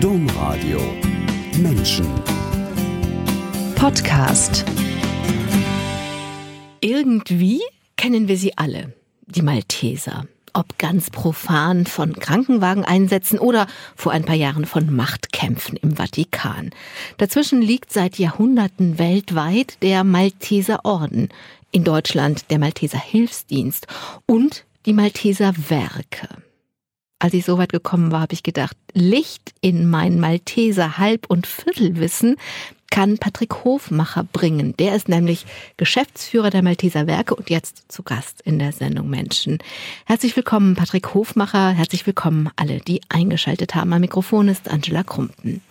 Domradio Menschen Podcast Irgendwie kennen wir sie alle, die Malteser. Ob ganz profan von Krankenwageneinsätzen oder vor ein paar Jahren von Machtkämpfen im Vatikan. Dazwischen liegt seit Jahrhunderten weltweit der Malteser Orden, in Deutschland der Malteser Hilfsdienst und die Malteser Werke. Als ich so weit gekommen war, habe ich gedacht, Licht in mein Malteser Halb- und Viertelwissen kann Patrick Hofmacher bringen. Der ist nämlich Geschäftsführer der Malteser Werke und jetzt zu Gast in der Sendung Menschen. Herzlich willkommen, Patrick Hofmacher. Herzlich willkommen alle, die eingeschaltet haben. Am Mikrofon ist Angela Krumpen.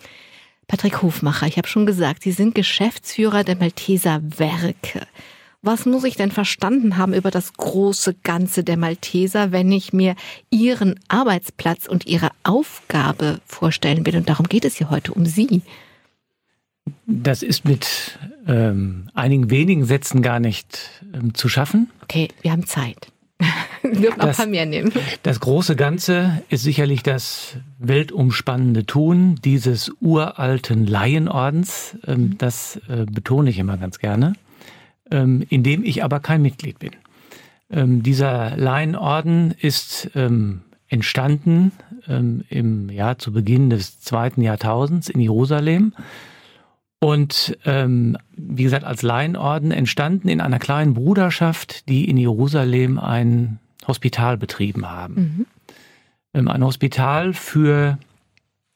Patrick Hofmacher, ich habe schon gesagt, Sie sind Geschäftsführer der Malteser Werke. Was muss ich denn verstanden haben über das große Ganze der Malteser, wenn ich mir Ihren Arbeitsplatz und Ihre Aufgabe vorstellen will? Und darum geht es hier heute um Sie. Das ist mit ähm, einigen wenigen Sätzen gar nicht ähm, zu schaffen. Okay, wir haben Zeit. wir dürfen auch ein paar mehr nehmen. Das große Ganze ist sicherlich das weltumspannende Tun dieses uralten Laienordens. Ähm, das äh, betone ich immer ganz gerne ähm, in dem ich aber kein Mitglied bin. Ähm, dieser Laienorden ist ähm, entstanden ähm, im Jahr zu Beginn des zweiten Jahrtausends in Jerusalem und ähm, wie gesagt als Laienorden entstanden in einer kleinen Bruderschaft, die in Jerusalem ein Hospital betrieben haben. Mhm. Ähm, ein Hospital für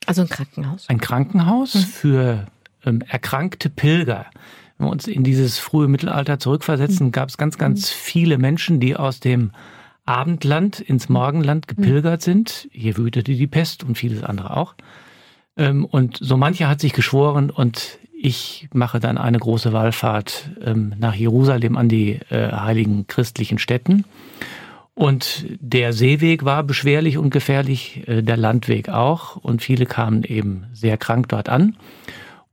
also ein Krankenhaus. Ein Krankenhaus mhm. für erkrankte Pilger wenn wir uns in dieses frühe Mittelalter zurückversetzen, mhm. gab es ganz, ganz viele Menschen, die aus dem Abendland ins Morgenland gepilgert sind. Hier wütete die Pest und vieles andere auch. Ähm, und so mancher hat sich geschworen und ich mache dann eine große Wallfahrt ähm, nach Jerusalem an die äh, heiligen christlichen Städten. Und der Seeweg war beschwerlich und gefährlich, äh, der Landweg auch. Und viele kamen eben sehr krank dort an.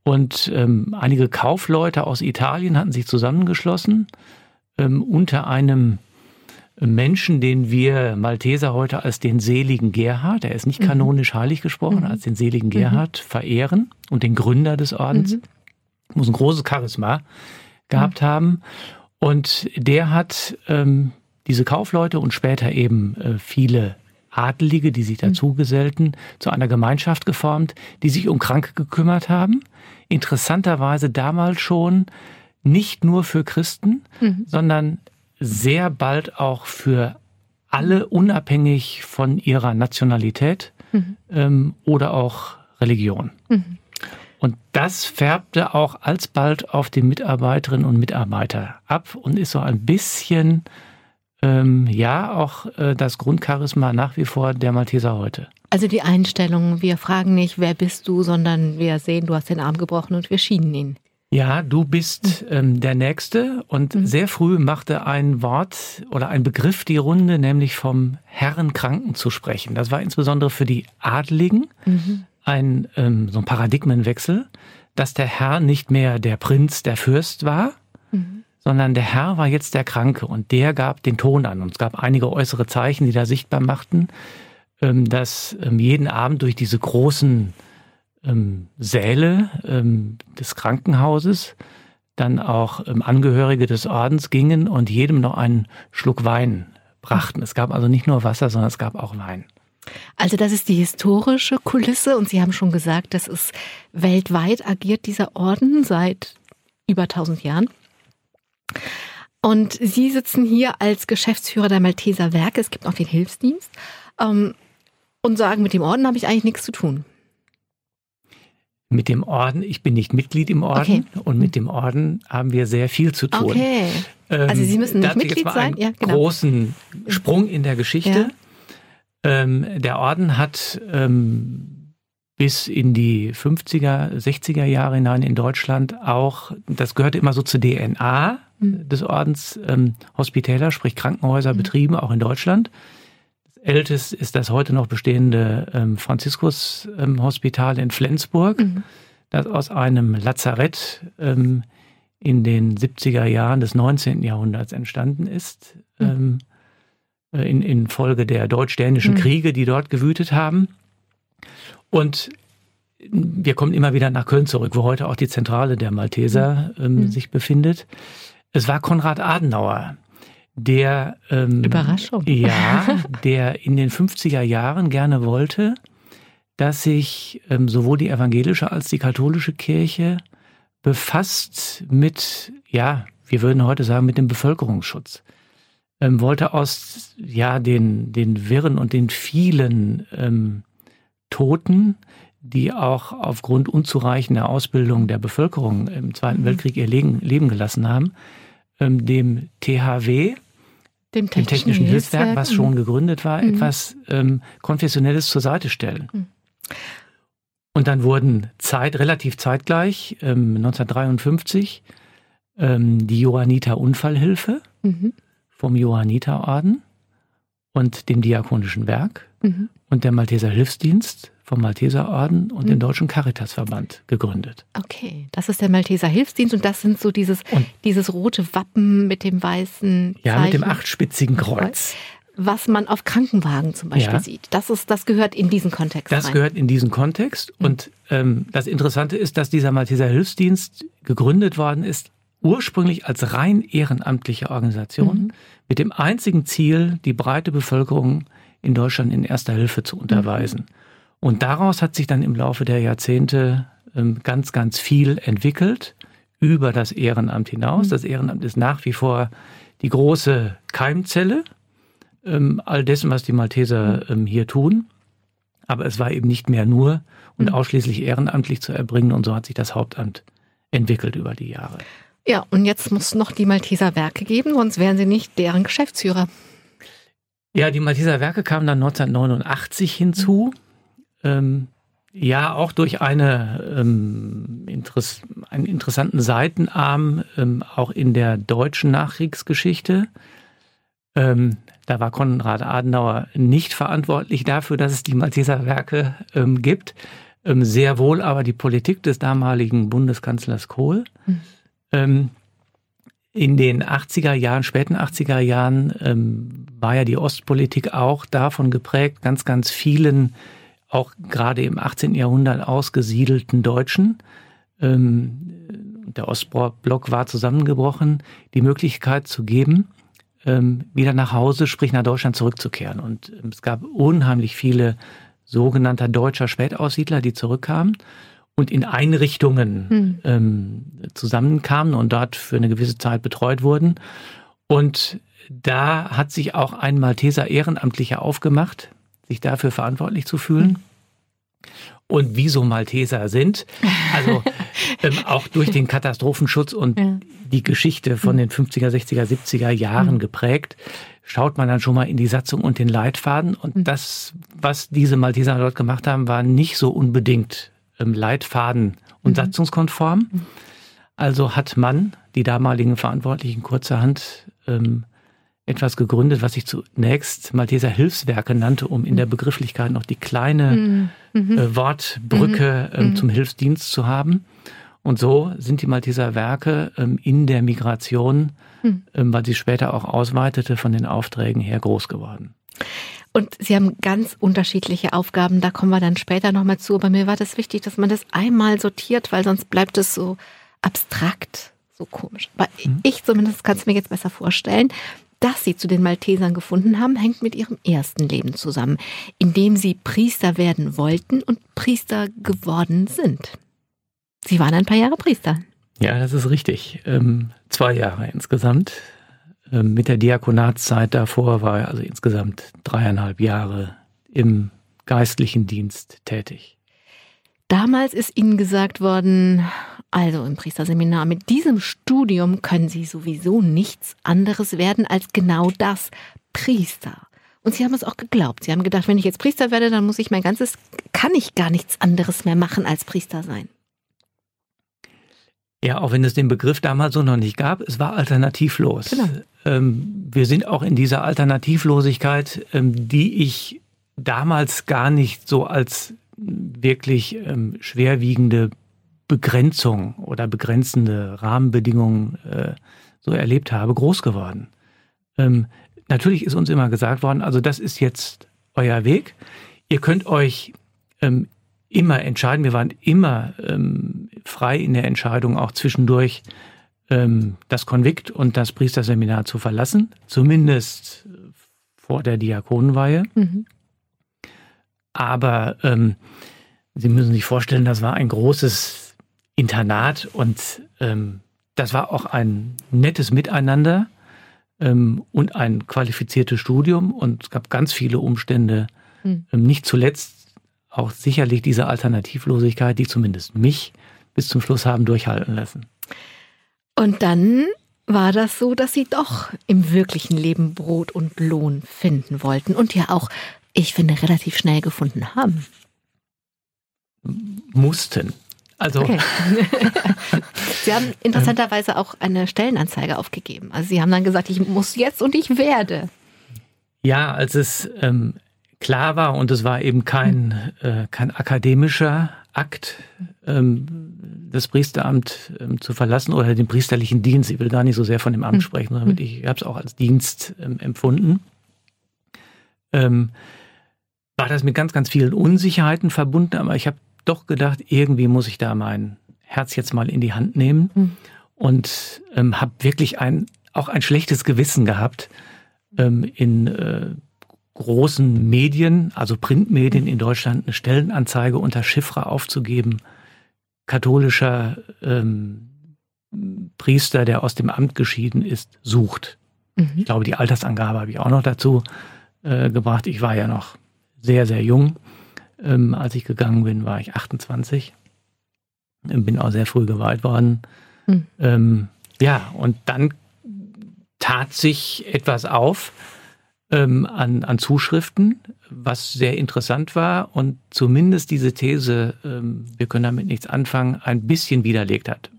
Und ähm, einige Kaufleute aus Italien hatten sich zusammengeschlossen ähm, unter einem Menschen, den wir Malteser heute als den seligen Gerhard, er ist nicht mhm. kanonisch heilig gesprochen, mhm. als den seligen Gerhard mhm. verehren und den Gründer des Ordens. Mhm. Muss ein großes Charisma gehabt mhm. haben. Und der hat ähm, diese Kaufleute und später eben äh, viele Adelige, die sich mhm. dazu gesellten, zu einer Gemeinschaft geformt, die sich um Kranke gekümmert haben interessanterweise damals schon nicht nur für Christen, mhm. sondern sehr bald auch für alle, unabhängig von ihrer Nationalität mhm. ähm, oder auch Religion. Mhm. Und das färbte auch alsbald auf die Mitarbeiterinnen und Mitarbeiter ab und ist so ein bisschen, ähm, ja, auch äh, das Grundcharisma nach wie vor der Malteser heute. Also die Einstellung, wir fragen nicht, wer bist du, sondern wir sehen, du hast den Arm gebrochen und wir schienen ihn. Ja, du bist ähm, der Nächste und mhm. sehr früh machte ein Wort oder ein Begriff die Runde, nämlich vom Herrenkranken zu sprechen. Das war insbesondere für die Adligen mhm. ein ähm, so ein Paradigmenwechsel, dass der Herr nicht mehr der Prinz, der Fürst war. Sondern der Herr war jetzt der Kranke und der gab den Ton an. Und es gab einige äußere Zeichen, die da sichtbar machten, ähm, dass ähm, jeden Abend durch diese großen ähm, Säle des Krankenhauses dann auch Angehörige des Ordens gingen und jedem noch einen Schluck Wein brachten. Es gab also nicht nur Wasser, sondern es gab auch Wein. Also das ist die historische Kulisse und Sie haben schon gesagt, das ist weltweit agiert dieser Orden seit über 1000 Jahren. Und Sie sitzen hier als Geschäftsführer der Malteser Werke. Es gibt auch den Hilfsdienst und sagen, mit dem Orden habe ich eigentlich nichts zu tun. Mit dem Orden, ich bin nicht Mitglied im Orden okay. und mit dem Orden haben wir sehr viel zu tun. Okay. Also Sie müssen nicht Mitglied jetzt sein. Ja, genau. großen Sprung in der Geschichte. Ja. Ähm, der Orden hat ähm, bis in die 50er, 60er Jahre hinein in Deutschland auch, das gehörte immer so zur DNA mhm. des Ordens, ähm, Hospitäler, sprich Krankenhäuser mhm. betrieben, auch in Deutschland. Ältest ist das heute noch bestehende ähm, Franziskus-Hospital ähm, in Flensburg, mhm. das aus einem Lazarett ähm, in den 70er Jahren des 19. Jahrhunderts entstanden ist, mhm. ähm, in, in Folge der deutsch-dänischen mhm. Kriege, die dort gewütet haben. Und wir kommen immer wieder nach Köln zurück, wo heute auch die Zentrale der Malteser ähm, mhm. sich befindet. Es war Konrad Adenauer, der ähm, Überraschung. Ja, der in den 50er Jahren gerne wollte, dass sich ähm, sowohl die evangelische als die katholische Kirche befasst mit, ja, wir würden heute sagen, mit dem Bevölkerungsschutz. Ähm, wollte aus ja den den Wirren und den vielen ähm, Toten die auch aufgrund unzureichender Ausbildung der Bevölkerung im Zweiten mhm. Weltkrieg ihr Leben, gelassen haben, ähm, dem THW, dem Technischen, dem Technischen Hilfswerk, Hilfswerk, was schon gegründet war, mhm. etwas ähm, Konfessionelles zur Seite stellen. Mhm. Und dann wurden Zeit, relativ zeitgleich, ähm, 1953, ähm, die Johanniter Unfallhilfe mhm. vom Johanniterorden und dem Diakonischen Werk mhm. Und der Malteser Hilfsdienst vom Malteserorden und mhm. dem Deutschen Caritasverband gegründet. Okay, das ist der Malteser Hilfsdienst und das sind so dieses, dieses rote Wappen mit dem weißen Zeichen. Ja, mit dem achtspitzigen Kreuz. Was man auf Krankenwagen zum Beispiel ja. sieht. Das, ist, das gehört in diesen Kontext. Das rein. gehört in diesen Kontext. Mhm. Und ähm, das Interessante ist, dass dieser Malteser Hilfsdienst gegründet worden ist, ursprünglich als rein ehrenamtliche Organisation, mhm. mit dem einzigen Ziel, die breite Bevölkerung in Deutschland in erster Hilfe zu unterweisen. Mhm. Und daraus hat sich dann im Laufe der Jahrzehnte ähm, ganz, ganz viel entwickelt über das Ehrenamt hinaus. Mhm. Das Ehrenamt ist nach wie vor die große Keimzelle ähm, all dessen, was die Malteser mhm. ähm, hier tun. Aber es war eben nicht mehr nur und mhm. ausschließlich ehrenamtlich zu erbringen und so hat sich das Hauptamt entwickelt über die Jahre. Ja, und jetzt muss noch die Malteser Werke geben, sonst wären sie nicht deren Geschäftsführer. Ja, die Malteser Werke kamen dann 1989 hinzu. Ähm, ja auch durch eine, ähm, Interess einen interessanten Seitenarm ähm, auch in der deutschen Nachkriegsgeschichte. Ähm, da war Konrad Adenauer nicht verantwortlich dafür, dass es die Malteser Werke ähm, gibt. Ähm, sehr wohl aber die Politik des damaligen Bundeskanzlers Kohl. Mhm. in den 80er Jahren, späten 80er Jahren war ja die Ostpolitik auch davon geprägt, ganz, ganz vielen auch gerade im 18. Jahrhundert ausgesiedelten Deutschen, ähm, der Ostblock war zusammengebrochen, die Möglichkeit zu geben, ähm, wieder nach Hause, sprich nach Deutschland zurückzukehren. Und ähm, es gab unheimlich viele sogenannter deutscher Spätaussiedler, die zurückkamen und in Einrichtungen hm. ähm, zusammenkamen und dort für eine gewisse Zeit betreut wurden. Und da hat sich auch ein Malteser Ehrenamtlicher aufgemacht, sich dafür verantwortlich zu fühlen. Und wie so Malteser sind, also ähm, auch durch den Katastrophenschutz und ja. die Geschichte von den 50er, 60er, 70er Jahren mhm. geprägt, schaut man dann schon mal in die Satzung und den Leitfaden. Und mhm. das, was diese Malteser dort gemacht haben, war nicht so unbedingt ähm, Leitfaden und mhm. satzungskonform. Mhm. Also hat man, die damaligen Verantwortlichen kurzerhand, ähm, etwas gegründet, was sich zunächst Malteser Hilfswerke nannte, um in der mhm. Begrifflichkeit noch die kleine mhm. äh, Wortbrücke mhm. ähm, mhm. zum Hilfsdienst zu haben. Und so sind die Malteser Werke ähm, in der Migration, mhm. ähm, weil sie später auch ausweitete, von den Aufträgen her groß geworden. Und Sie haben ganz unterschiedliche Aufgaben, da kommen wir dann später nochmal zu. Aber mir war das wichtig, dass man das einmal sortiert, weil sonst bleibt es so abstrakt, so komisch. Aber mhm. ich zumindest kann es mir jetzt besser vorstellen dass sie zu den Maltesern gefunden haben, hängt mit ihrem ersten Leben zusammen, in dem sie Priester werden wollten und Priester geworden sind. Sie waren ein paar Jahre Priester. Ja, das ist richtig. Ähm, zwei Jahre insgesamt. Ähm, mit der Diakonatszeit davor war er also insgesamt dreieinhalb Jahre im geistlichen Dienst tätig. Damals ist Ihnen gesagt worden, also im Priesterseminar, mit diesem Studium können Sie sowieso nichts anderes werden als genau das, Priester. Und Sie haben es auch geglaubt. Sie haben gedacht, wenn ich jetzt Priester werde, dann muss ich mein ganzes, kann ich gar nichts anderes mehr machen als Priester sein. Ja, auch wenn es den Begriff damals so noch nicht gab, es war alternativlos. Genau. Ähm, wir sind auch in dieser Alternativlosigkeit, ähm, die ich damals gar nicht so als wirklich ähm, schwerwiegende Begrenzung oder begrenzende Rahmenbedingungen äh, so erlebt habe, groß geworden. Ähm, natürlich ist uns immer gesagt worden, also das ist jetzt euer Weg. Ihr könnt euch ähm, immer entscheiden. Wir waren immer ähm, frei in der Entscheidung, auch zwischendurch ähm, das Konvikt und das Priesterseminar zu verlassen, zumindest vor der Diakonenweihe. Mhm. Aber ähm, Sie müssen sich vorstellen, das war ein großes Internat und ähm, das war auch ein nettes Miteinander ähm, und ein qualifiziertes Studium und es gab ganz viele Umstände, mhm. ähm, nicht zuletzt auch sicherlich diese Alternativlosigkeit, die zumindest mich bis zum Schluss haben durchhalten lassen. Und dann war das so, dass Sie doch im wirklichen Leben Brot und Lohn finden wollten und ja auch, ich finde, relativ schnell gefunden haben. Mussten. Also. Okay. Sie haben interessanterweise auch eine Stellenanzeige aufgegeben. Also Sie haben dann gesagt, ich muss jetzt und ich werde. Ja, als es ähm, klar war und es war eben kein, äh, kein akademischer Akt, ähm, das Priesteramt ähm, zu verlassen oder den priesterlichen Dienst. Ich will gar nicht so sehr von dem Amt hm. sprechen, sondern hm. ich habe es auch als Dienst ähm, empfunden. Ähm, war das mit ganz, ganz vielen Unsicherheiten verbunden, aber ich habe doch gedacht, irgendwie muss ich da mein Herz jetzt mal in die Hand nehmen hm. und ähm, habe wirklich ein, auch ein schlechtes Gewissen gehabt, ähm, in äh, großen Medien, also Printmedien in Deutschland, eine Stellenanzeige unter Chiffre aufzugeben, katholischer ähm, Priester, der aus dem Amt geschieden ist, sucht. Mhm. Ich glaube, die Altersangabe habe ich auch noch dazu äh, gebracht. Ich war ja noch sehr, sehr jung. Ähm, als ich gegangen bin, war ich 28. Bin auch sehr früh geweiht worden. Mhm. Ähm, ja, und dann tat sich etwas auf ähm, an, an Zuschriften, was sehr interessant war und zumindest diese These, ähm, wir können damit nichts anfangen, ein bisschen widerlegt hat.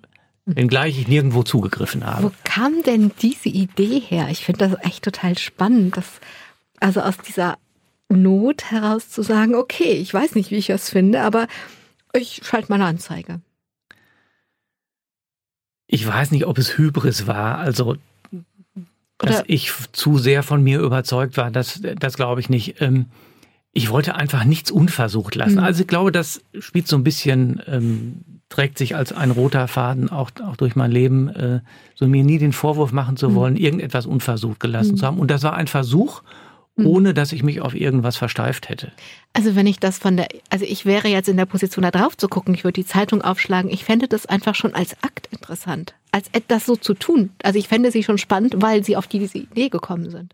Mhm. Wenngleich ich nirgendwo zugegriffen habe. Wo kam denn diese Idee her? Ich finde das echt total spannend, dass also aus dieser Not heraus zu sagen, okay, ich weiß nicht, wie ich das finde, aber ich schalte mal eine Anzeige. Ich weiß nicht, ob es Hybris war. Also dass ich zu sehr von mir überzeugt war, das, das glaube ich nicht. Ähm, ich wollte einfach nichts unversucht lassen. Mhm. Also ich glaube, das spielt so ein bisschen, ähm, trägt sich als ein roter Faden auch, auch durch mein Leben, äh, so mir nie den Vorwurf machen zu mhm. wollen, mhm. irgendetwas unversucht gelassen mhm. zu haben. Und das war ein Versuch. Ohne dass ich mich auf irgendwas versteift hätte. Also wenn ich das von der, also ich wäre jetzt in der Position, da drauf zu gucken, ich würde die Zeitung aufschlagen, ich fände das einfach schon als Akt interessant, als etwas so zu tun. Also ich fände sie schon spannend, weil sie auf diese Idee gekommen sind.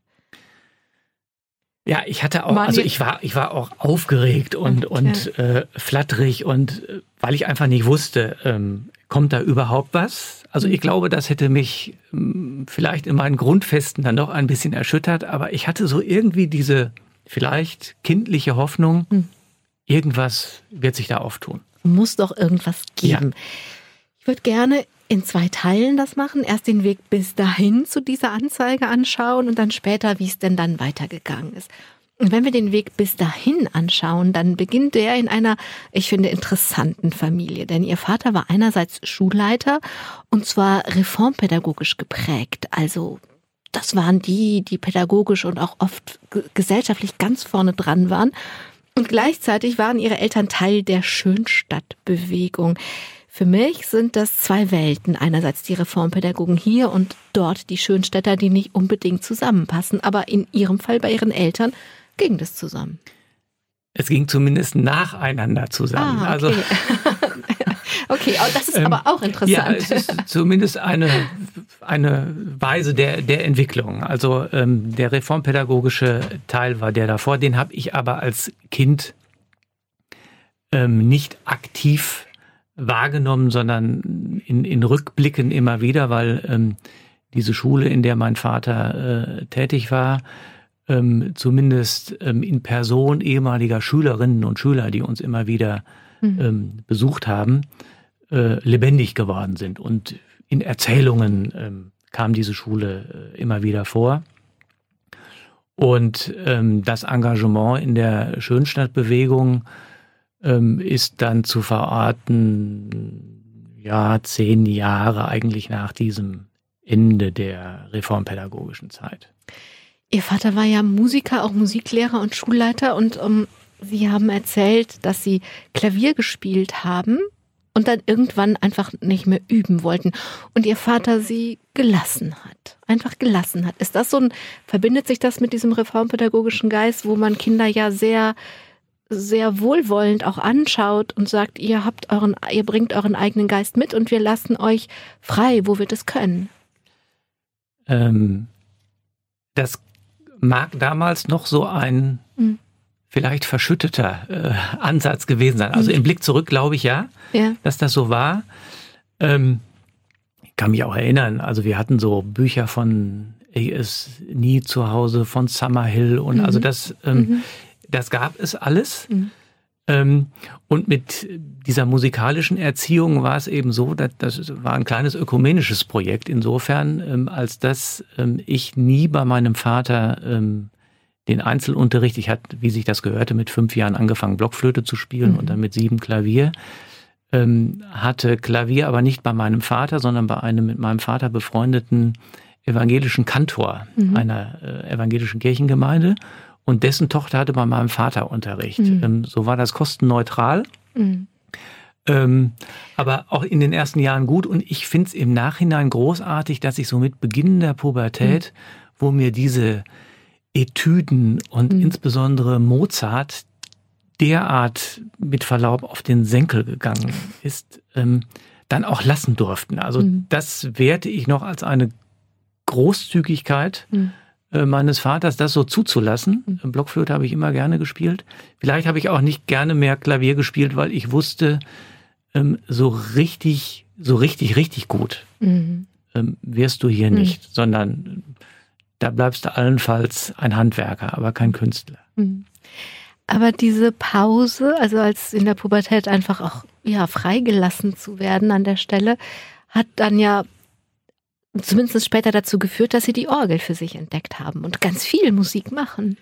Ja, ich hatte auch, also ich war, ich war auch aufgeregt und, und äh, flatterig und äh, weil ich einfach nicht wusste, ähm, kommt da überhaupt was? Also ich mhm. glaube, das hätte mich hm, vielleicht in meinen Grundfesten dann doch ein bisschen erschüttert, aber ich hatte so irgendwie diese vielleicht kindliche Hoffnung, mhm. irgendwas wird sich da auftun. Muss doch irgendwas geben. Ja. Ich würde gerne in zwei Teilen das machen. Erst den Weg bis dahin zu dieser Anzeige anschauen und dann später, wie es denn dann weitergegangen ist. Wenn wir den Weg bis dahin anschauen, dann beginnt der in einer, ich finde, interessanten Familie. Denn ihr Vater war einerseits Schulleiter und zwar reformpädagogisch geprägt. Also das waren die, die pädagogisch und auch oft gesellschaftlich ganz vorne dran waren. Und gleichzeitig waren ihre Eltern Teil der Schönstadtbewegung. Für mich sind das zwei Welten. Einerseits die Reformpädagogen hier und dort die Schönstädter, die nicht unbedingt zusammenpassen, aber in ihrem Fall bei ihren Eltern ging das zusammen? Es ging zumindest nacheinander zusammen. Ah, okay. Also, okay, das ist ähm, aber auch interessant. Ja, es ist zumindest eine, eine Weise der, der Entwicklung. Also ähm, der reformpädagogische Teil war der davor, den habe ich aber als Kind ähm, nicht aktiv wahrgenommen, sondern in, in Rückblicken immer wieder, weil ähm, diese Schule, in der mein Vater äh, tätig war, ähm, zumindest ähm, in Person ehemaliger Schülerinnen und Schüler, die uns immer wieder mhm. ähm, besucht haben, äh, lebendig geworden sind. Und in Erzählungen ähm, kam diese Schule äh, immer wieder vor. Und ähm, das Engagement in der Schönstadtbewegung ähm, ist dann zu verorten, ja, zehn Jahre eigentlich nach diesem Ende der reformpädagogischen Zeit. Ihr Vater war ja Musiker, auch Musiklehrer und Schulleiter. Und um, Sie haben erzählt, dass Sie Klavier gespielt haben und dann irgendwann einfach nicht mehr üben wollten und Ihr Vater Sie gelassen hat. Einfach gelassen hat. Ist das so ein, verbindet sich das mit diesem reformpädagogischen Geist, wo man Kinder ja sehr sehr wohlwollend auch anschaut und sagt, ihr habt euren, ihr bringt euren eigenen Geist mit und wir lassen euch frei, wo wir das können. Ähm, das mag damals noch so ein mhm. vielleicht verschütteter äh, Ansatz gewesen sein. Also mhm. im Blick zurück glaube ich ja, ja, dass das so war. Ähm, ich kann mich auch erinnern, also wir hatten so Bücher von A.S. Nie zu Hause, von Summerhill und mhm. also das, ähm, mhm. das gab es alles. Ähm, und mit dieser musikalischen Erziehung war es eben so, dass das war ein kleines ökumenisches Projekt insofern, ähm, als dass ähm, ich nie bei meinem Vater den Einzelunterricht, ich hatte, wie sich das gehörte, mit fünf Jahren angefangen, Blockflöte zu spielen mhm. und dann mit sieben Klavier, hatte Klavier aber nicht bei meinem Vater, sondern bei einem mit meinem Vater befreundeten evangelischen Kantor mhm. einer äh, evangelischen Kirchengemeinde und dessen Tochter hatte bei meinem Vater Unterricht. Mhm. Ähm, so war das kostenneutral. Mhm. Ähm, aber auch in den ersten Jahren gut. Und ich finde es im Nachhinein großartig, dass ich so mit Beginn der Pubertät, mhm. wo mir diese Etüden und mhm. insbesondere Mozart derart mit Verlaub auf den Senkel gegangen ist, ähm, dann auch lassen durften. Also mhm. das werte ich noch als eine Großzügigkeit. Äh, meines Vaters, das so zuzulassen. Mhm. Blockflöte habe ich immer gerne gespielt. Vielleicht habe ich auch nicht gerne mehr Klavier gespielt, weil ich wusste, ähm, so richtig, so richtig, richtig gut mhm. ähm, wirst du hier mhm. nicht, sondern da bleibst du allenfalls ein Handwerker, aber kein Künstler. Mhm. Aber diese Pause, also als in der Pubertät einfach auch ja freigelassen zu werden an der Stelle, hat dann ja zumindest später dazu geführt, dass sie die Orgel für sich entdeckt haben und ganz viel Musik machen.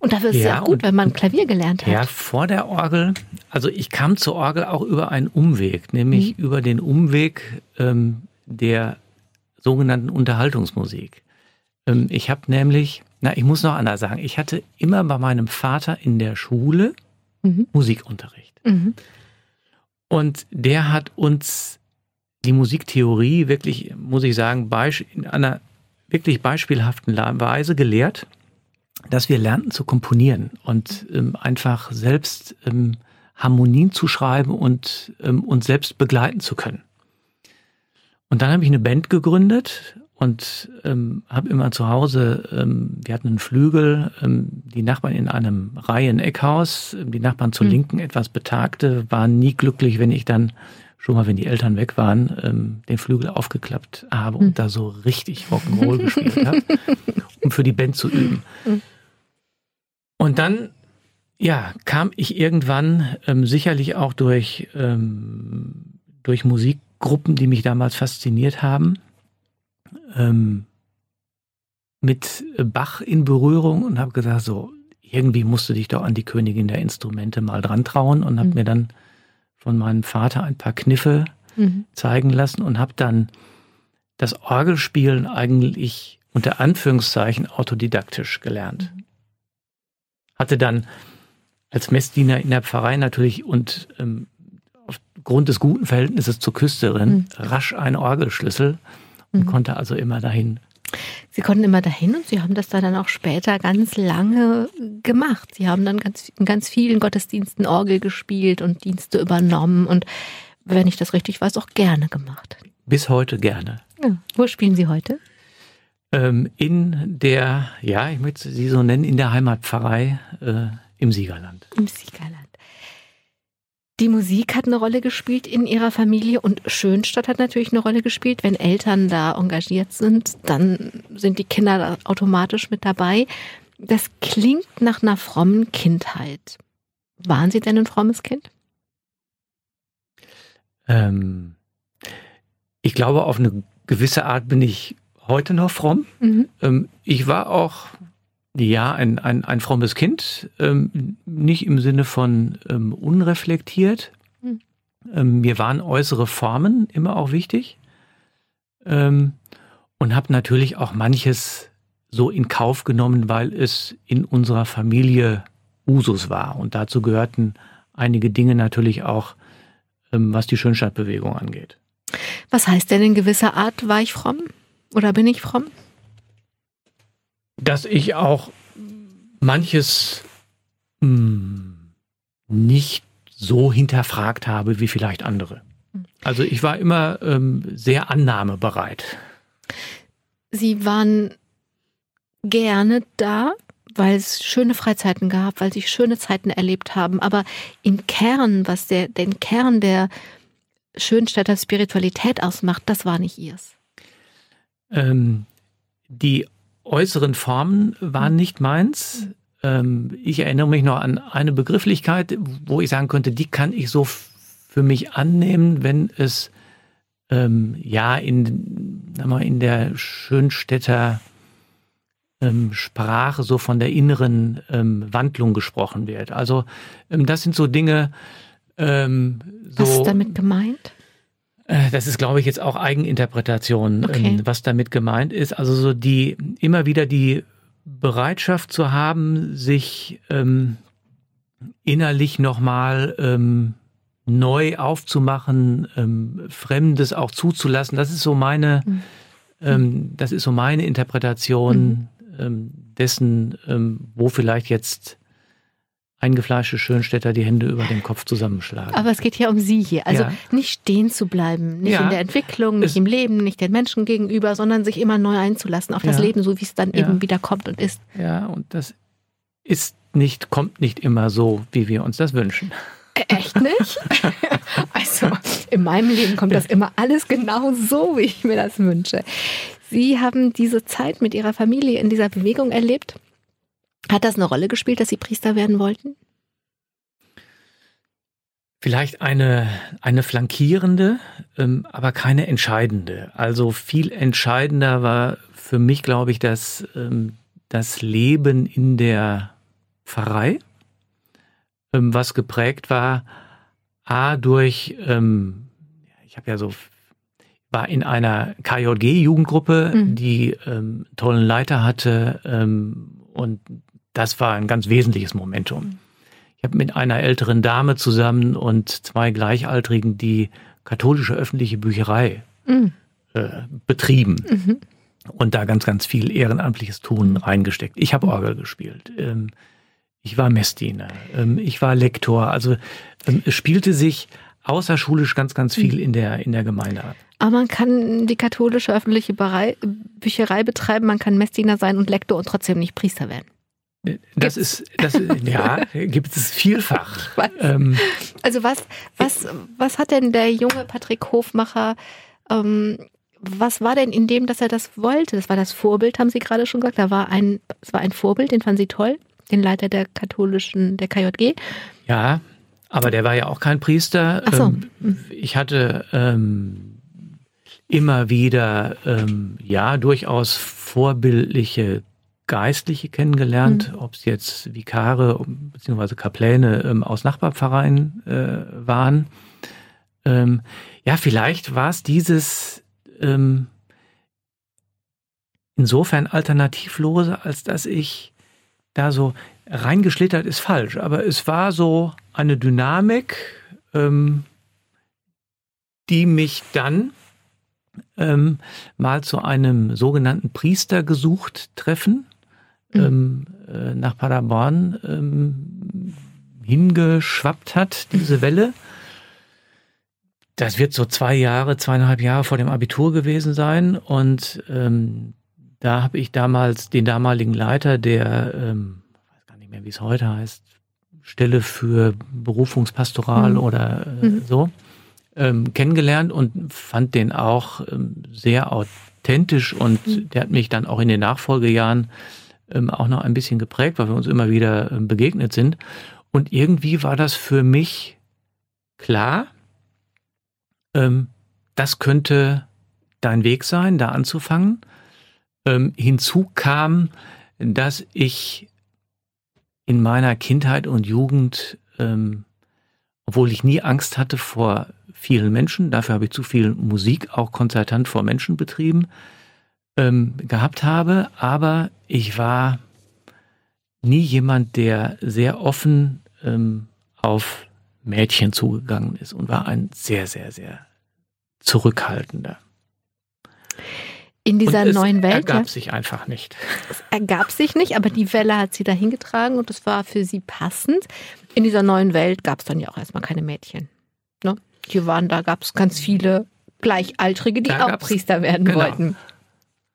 Und dafür ist ja, es ja gut, wenn man Klavier gelernt hat. Ja, vor der Orgel, also ich kam zur Orgel auch über einen Umweg, nämlich mhm. über den Umweg ähm, der sogenannten Unterhaltungsmusik. Ähm, ich habe nämlich, na, ich muss noch anders sagen, ich hatte immer bei meinem Vater in der Schule mhm. Musikunterricht. Mhm. Und der hat uns die Musiktheorie wirklich, muss ich sagen, in einer wirklich beispielhaften Weise gelehrt, dass wir lernten zu komponieren und ähm, einfach selbst ähm, Harmonien zu schreiben und ähm, uns selbst begleiten zu können. Und dann habe ich eine Band gegründet und ähm, habe immer zu Hause, ähm, wir hatten einen Flügel, ähm, die Nachbarn in einem Reihen-Eckhaus, die Nachbarn zur mhm. Linken etwas Betagte, waren nie glücklich, wenn ich dann schon mal, wenn die Eltern weg waren, ähm, den Flügel aufgeklappt habe und hm. da so richtig Rock'n'Roll gespielt habe, um für die Band zu üben. Hm. Und dann, ja, kam ich irgendwann ähm, sicherlich auch durch, ähm, durch Musikgruppen, die mich damals fasziniert haben, ähm, mit Bach in Berührung und habe gesagt, so, irgendwie musst du dich doch an die Königin der Instrumente mal dran trauen und habe mhm. mir dann von meinem Vater ein paar Kniffe mhm. zeigen lassen und habe dann das Orgelspielen eigentlich unter Anführungszeichen autodidaktisch gelernt. Mhm. Hatte dann als Messdiener in der Pfarrei natürlich und ähm, aufgrund des guten Verhältnisses zur Küsterin mhm. rasch einen Orgelschlüssel und mhm. konnte also immer dahin Sie konnten immer dahin und Sie haben das dann auch später ganz lange gemacht. Sie haben dann ganz, in ganz vielen Gottesdiensten Orgel gespielt und Dienste übernommen und, wenn ich das richtig weiß, auch gerne gemacht. Bis heute gerne. Ja. Wo spielen Sie heute? Ähm, in der, ja, ich möchte sie so nennen, in der Heimatpfarrei äh, im Siegerland. Im Siegerland. Die Musik hat eine Rolle gespielt in ihrer Familie und Schönstadt hat natürlich eine Rolle gespielt. Wenn Eltern da engagiert sind, dann sind die Kinder da automatisch mit dabei. Das klingt nach einer frommen Kindheit. Waren Sie denn ein frommes Kind? Ähm, ich glaube, auf eine gewisse Art bin ich heute noch fromm. Mhm. Ähm, ich war auch ja, ein, ein, ein frommes Kind, ähm, nicht im Sinne von ähm, unreflektiert. Hm. Ähm, mir waren äußere Formen immer auch wichtig. Ähm, und habe natürlich auch manches so in Kauf genommen, weil es in unserer Familie Usus war. Und dazu gehörten einige Dinge natürlich auch, ähm, was die Schönstadtbewegung angeht. Was heißt denn in gewisser Art, war ich fromm? Oder bin ich fromm? Dass ich auch manches mh, hm, nicht so hinterfragt habe wie vielleicht andere. Also ich war immer ähm, sehr annahmebereit. Sie waren gerne da, weil es schöne Freizeiten gab, weil sie schöne Zeiten erlebt haben. Aber im Kern, was der, den Kern der Schönstädter Spiritualität ausmacht, das war nicht ihrs. Ähm, die äußeren Formen waren nicht meins. Ähm, ich erinnere mich noch an eine Begrifflichkeit, wo ich sagen könnte, die kann ich so für mich annehmen, wenn es ähm, ja in, mal, in der Schönstädter ähm, Sprache so von der inneren ähm, Wandlung gesprochen wird. Also ähm, das sind so Dinge. Ähm, so, was ist damit gemeint? Äh, das ist, glaube ich, jetzt auch Eigeninterpretation, okay. Ähm, was damit gemeint ist. Also so die immer wieder die Bereitschaft zu haben, sich ähm, innerlich nochmal ähm, neu aufzumachen, ähm, Fremdes auch zuzulassen. Das ist so meine, mhm. ähm, das ist so meine Interpretation mhm. ähm, dessen, ähm, wo vielleicht jetzt eingefleischte Schönstädter die Hände über dem Kopf zusammenschlagen. Aber es geht ja um Sie hier. Also ja. nicht stehen zu bleiben, nicht ja. in der Entwicklung, nicht es im Leben, nicht den Menschen gegenüber, sondern sich immer neu einzulassen auf ja. das Leben, so wie es dann eben wieder kommt und ist. Ja, und das ist nicht, kommt nicht immer so, wie wir uns das wünschen. Echt nicht? also in meinem Leben kommt das immer alles genau so, wie ich mir das wünsche. Sie haben diese Zeit mit Ihrer Familie in dieser Bewegung erlebt. Hat das eine Rolle gespielt, dass Sie Priester werden wollten? Vielleicht eine, eine flankierende, ähm, aber keine entscheidende. Also viel entscheidender war für mich, glaube ich, das, ähm, das Leben in der Pfarrei ähm, was geprägt war, a durch, ähm, ich habe ja so, war in einer KJG-Jugendgruppe, mhm. die ähm, tollen Leiter hatte ähm, und das war ein ganz wesentliches Momentum. Ich habe mit einer älteren Dame zusammen und zwei Gleichaltrigen die katholische öffentliche Bücherei mhm. äh, betrieben. Mhm. Und da ganz, ganz viel ehrenamtliches Tun reingesteckt. Ich habe Orgel gespielt. Ähm, ich war Messdiener, ähm, ich war Lektor. Also ähm, es spielte sich außerschulisch ganz, ganz viel in der, in der Gemeinde ab. Aber man kann die katholische öffentliche Bücherei betreiben, man kann Messdiener sein und Lektor und trotzdem nicht Priester werden. Das Gibt's? ist, das, ja, gibt es vielfach. Ähm, also was, was, was hat denn der junge Patrick Hofmacher, ähm, was war denn in dem, dass er das wollte? Das war das Vorbild, haben Sie gerade schon gesagt. Da war ein, es war ein Vorbild, den fanden Sie toll den Leiter der katholischen, der KJG. Ja, aber der war ja auch kein Priester. Ach so. Ähm, ich hatte ähm, immer wieder, ähm, ja, durchaus vorbildliche Geistliche kennengelernt, mhm. ob es jetzt Vikare bzw. Kapläne ähm, aus Nachbarpfarreien äh, waren. Ähm, ja, vielleicht war es dieses ähm, insofern alternativlose, als dass ich da so reingeschlittert ist falsch, aber es war so eine Dynamik, ähm, die mich dann ähm, mal zu einem sogenannten Priester gesucht treffen mhm. ähm, äh, nach Paderborn ähm, hingeschwappt hat, diese Welle. Das wird so zwei Jahre, zweieinhalb Jahre vor dem Abitur gewesen sein und ähm, da habe ich damals den damaligen Leiter der, ähm, weiß gar nicht mehr, wie es heute heißt, Stelle für Berufungspastoral mhm. oder äh, mhm. so, ähm, kennengelernt und fand den auch ähm, sehr authentisch und mhm. der hat mich dann auch in den Nachfolgejahren ähm, auch noch ein bisschen geprägt, weil wir uns immer wieder ähm, begegnet sind. Und irgendwie war das für mich klar, ähm, das könnte dein Weg sein, da anzufangen. Ähm, hinzu kam, dass ich in meiner Kindheit und Jugend, ähm, obwohl ich nie Angst hatte vor vielen Menschen, dafür habe ich zu viel Musik, auch konzertant vor Menschen betrieben, ähm, gehabt habe, aber ich war nie jemand, der sehr offen ähm, auf Mädchen zugegangen ist und war ein sehr, sehr, sehr zurückhaltender. In dieser und es neuen Welt. ergab ja, sich einfach nicht. es ergab sich nicht, aber die Welle hat sie dahin getragen und es war für sie passend. In dieser neuen Welt gab es dann ja auch erstmal keine Mädchen. Ne? Die waren, da gab es ganz viele Gleichaltrige, die Da auch Priester werden genau. wollten.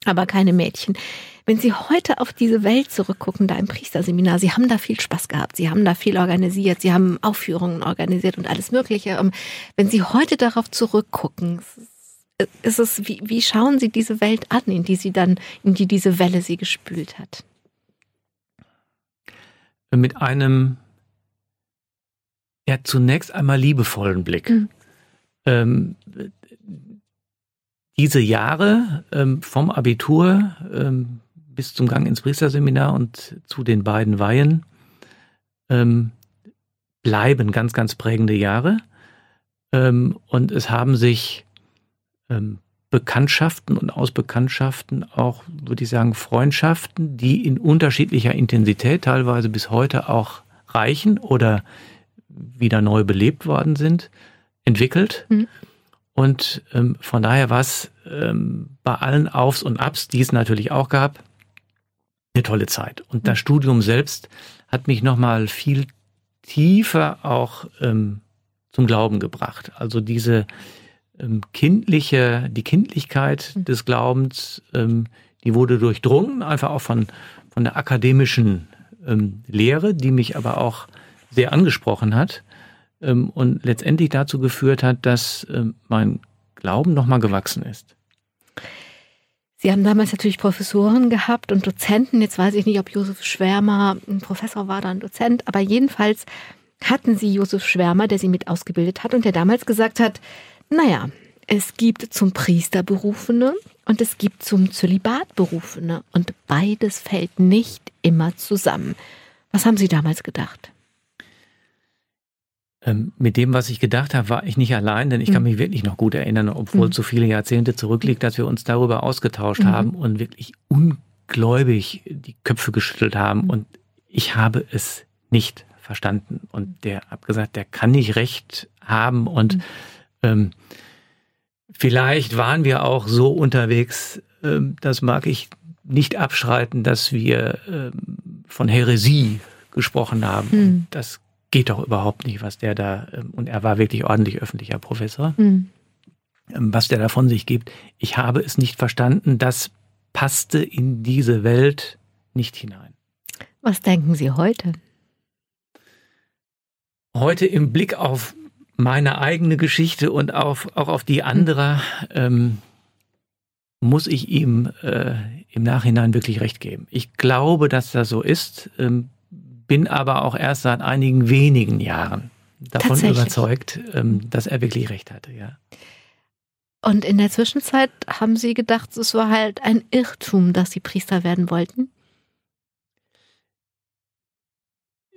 Aber keine Mädchen. Wenn Sie heute auf diese Welt zurückgucken, da im Priesterseminar, Sie haben da viel Spaß gehabt, Sie haben da viel organisiert, Sie haben Aufführungen organisiert und alles Mögliche. Ähm, Wenn Sie heute darauf zurückgucken, ist es, wie, wie schauen Sie diese Welt an, in die Sie dann, in die diese Welle Sie gespült hat? Mit einem ja zunächst einmal liebevollen Blick. Mhm. Ähm, diese Jahre ähm, vom Abitur ähm, bis zum Gang ins Priesterseminar und zu den beiden Weihen ähm, bleiben ganz, ganz prägende Jahre. Ähm, und es haben sich ähm, Bekanntschaften und aus Bekanntschaften auch, würde ich sagen, Freundschaften, die in unterschiedlicher Intensität teilweise bis heute auch reichen oder wieder neu belebt worden sind, entwickelt. Mhm. Und ähm, von daher war es ähm, bei allen Aufs und Abs, die es natürlich auch gab, eine tolle Zeit. Und das Studium selbst hat mich nochmal viel tiefer auch ähm, zum Glauben gebracht. Also diese ähm, kindliche, die Kindlichkeit Mhm. des Glaubens, ähm, die wurde durchdrungen, einfach auch von, von der akademischen ähm, Lehre, die mich aber auch sehr angesprochen hat ähm, und letztendlich dazu geführt hat, dass ähm, mein Glauben nochmal gewachsen ist. Sie haben damals natürlich Professoren gehabt und Dozenten. Jetzt weiß ich nicht, ob Josef Schwärmer ein Professor war oder ein Dozent, aber jedenfalls hatten Sie Josef Schwärmer, der Sie mit ausgebildet hat und der damals gesagt hat, naja, es gibt zum Priester Berufene und es gibt zum Zölibat Berufene und beides fällt nicht immer zusammen. Was haben Sie damals gedacht? Ähm, mit dem, was ich gedacht habe, war ich nicht allein, denn ich kann Mhm. mich wirklich noch gut erinnern, obwohl Mhm. so viele Jahrzehnte zurückliegt, dass wir uns darüber ausgetauscht Mhm. haben und wirklich ungläubig die Köpfe geschüttelt haben. Mhm. Und ich habe es nicht verstanden. Und der hat gesagt, der kann nicht recht haben. Und Mhm. ähm, vielleicht waren wir auch so unterwegs, ähm, das mag ich nicht abschreiten, dass wir ähm, von Häresie gesprochen haben. Mhm. Und das geht doch überhaupt nicht, was der da, ähm, und er war wirklich ordentlich öffentlicher Professor, Hm. ähm, was der da von sich gibt. Ich habe es nicht verstanden, das passte in diese Welt nicht hinein. Was denken Sie heute? Heute im Blick auf meine eigene Geschichte und auf, auch auf die anderer, ähm, muss ich ihm äh, im Nachhinein wirklich recht geben. Ich glaube, dass das so ist, ähm, bin aber auch erst seit einigen wenigen Jahren davon überzeugt, ähm, dass er wirklich recht hatte, ja. Und in der Zwischenzeit haben Sie gedacht, es war halt ein Irrtum, dass Sie Priester werden wollten?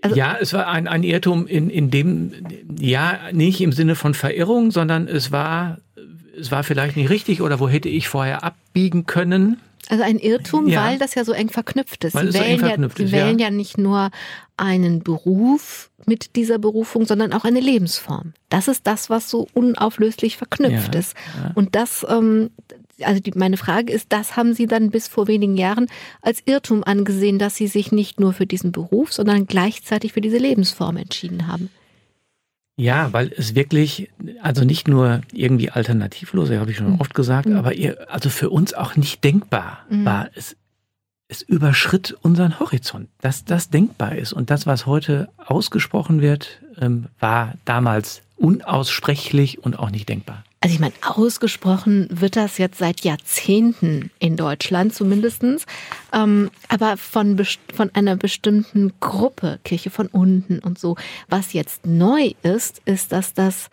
Also- ja, es war ein, ein Irrtum in, in dem, ja, nicht im Sinne von Verirrung, sondern es war, es war vielleicht nicht richtig oder wo hätte ich vorher abbiegen können. Also ein Irrtum, Ja. weil das ja so eng verknüpft ist. Weil Sie es so eng wählen, ja, verknüpft Sie ist, wählen ja. ja nicht nur einen Beruf mit dieser Berufung, sondern auch eine Lebensform. Das ist das, was so unauflöslich verknüpft Ja, ist. Und das, ähm, also die, meine Frage ist, das haben Sie dann bis vor wenigen Jahren als Irrtum angesehen, dass Sie sich nicht nur für diesen Beruf, sondern gleichzeitig für diese Lebensform entschieden haben. Ja, weil es wirklich, also nicht nur irgendwie alternativlos, das habe ich schon Mhm. oft gesagt, Mhm. aber ihr, also für uns auch nicht denkbar Mhm. war. Es, es überschritt unseren Horizont, dass das denkbar ist. Und das, was heute ausgesprochen wird, ähm, war damals unaussprechlich und auch nicht denkbar. Also ich meine, ausgesprochen wird das jetzt seit Jahrzehnten in Deutschland zumindestens, ähm, aber von, von einer bestimmten Gruppe, Kirche von unten und so. Was jetzt neu ist, ist, dass das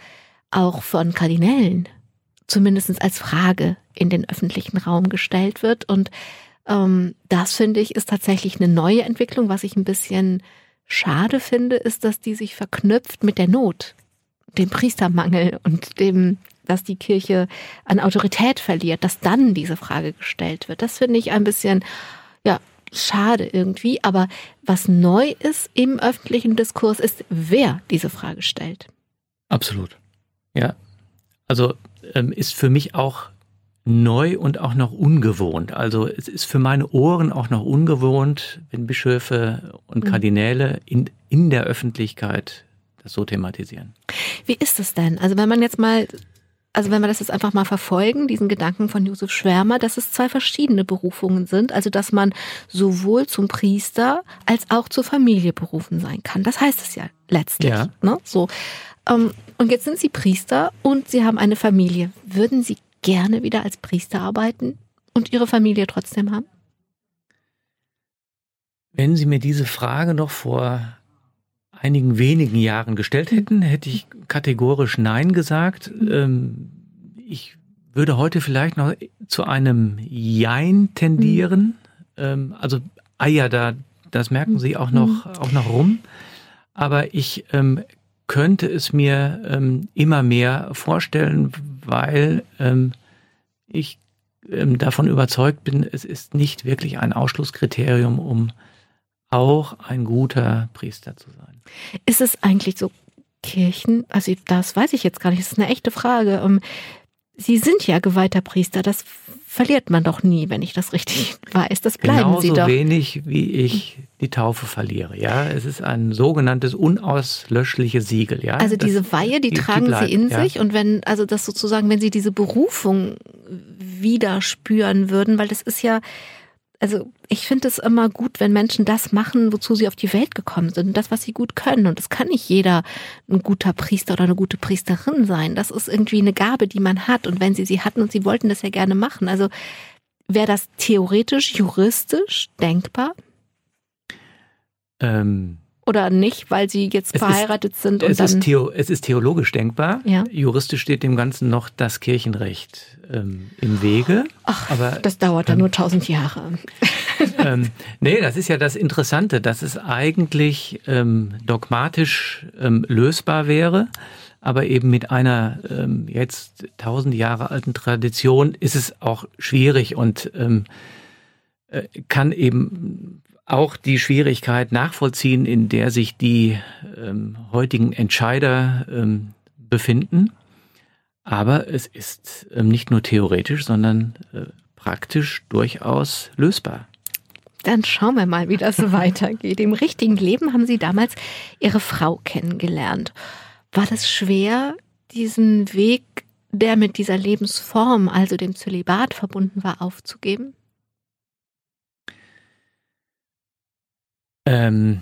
auch von Kardinälen zumindest als Frage in den öffentlichen Raum gestellt wird. Und ähm, das finde ich ist tatsächlich eine neue Entwicklung. Was ich ein bisschen schade finde, ist, dass die sich verknüpft mit der Not, dem Priestermangel und dem, dass die Kirche an Autorität verliert, dass dann diese Frage gestellt wird. Das finde ich ein bisschen, ja, schade irgendwie. Aber was neu ist im öffentlichen Diskurs, ist, wer diese Frage stellt. Absolut. Ja. Also ähm, ist für mich auch neu und auch noch ungewohnt. Also es ist für meine Ohren auch noch ungewohnt, wenn Bischöfe und mhm. Kardinäle in, in der Öffentlichkeit das so thematisieren. Wie ist es denn? Also wenn man jetzt mal also wenn wir das jetzt einfach mal verfolgen, diesen Gedanken von Josef Schwärmer, dass es zwei verschiedene Berufungen sind, also dass man sowohl zum Priester als auch zur Familie berufen sein kann. Das heißt es ja letztlich. Ja. Ne? So. Ähm, und jetzt sind Sie Priester und Sie haben eine Familie. Würden Sie gerne wieder als Priester arbeiten und Ihre Familie trotzdem haben? Wenn Sie mir diese Frage noch vor einigen wenigen Jahren gestellt hätten, hätte ich kategorisch Nein gesagt. Ähm, ich würde heute vielleicht noch zu einem Jein tendieren. Mhm. Also, ja, da, das merken Sie auch noch, auch noch rum. Aber ich ähm, könnte es mir ähm, immer mehr vorstellen, weil ähm, ich ähm, davon überzeugt bin, es ist nicht wirklich ein Ausschlusskriterium, um auch ein guter Priester zu sein. Ist es eigentlich so Kirchen, also das weiß ich jetzt gar nicht, das ist eine echte Frage. Ähm, Sie sind ja geweihter Priester, das verliert man doch nie, wenn ich das richtig weiß. Das bleiben Genauso Sie doch. wenig, wie ich die Taufe verliere. Ja, es ist ein sogenanntes unauslöschliches Siegel. Ja, also diese Weihe, die, die tragen die bleibt, Sie in ja. sich und wenn, also das sozusagen, wenn Sie diese Berufung wieder spüren würden, weil das ist ja, also ich finde es immer gut, wenn Menschen das machen, wozu sie auf die Welt gekommen sind, das, was sie gut können. Und es kann nicht jeder ein guter Priester oder eine gute Priesterin sein. Das ist irgendwie eine Gabe, die man hat. Und wenn sie sie hatten und sie wollten das ja gerne machen, also wäre das theoretisch, juristisch denkbar? Ähm, oder nicht, weil sie jetzt es verheiratet ist, sind? Und es, dann ist Theo, es ist theologisch denkbar. Ja. Juristisch steht dem Ganzen noch das Kirchenrecht ähm, im Wege. Ach, aber das dauert ja ähm, nur tausend Jahre. ähm, nee, das ist ja das Interessante, dass es eigentlich ähm, dogmatisch ähm, lösbar wäre. Aber eben mit einer ähm, jetzt tausend Jahre alten Tradition ist es auch schwierig und ähm, äh, kann eben auch die Schwierigkeit nachvollziehen, in der sich die ähm, heutigen Entscheider ähm, befinden. Aber es ist ähm, nicht nur theoretisch, sondern äh, praktisch durchaus lösbar. Dann schauen wir mal, wie das weitergeht. Im richtigen Leben haben Sie damals Ihre Frau kennengelernt. War das schwer, diesen Weg, der mit dieser Lebensform, also dem Zölibat verbunden war, aufzugeben? Ähm,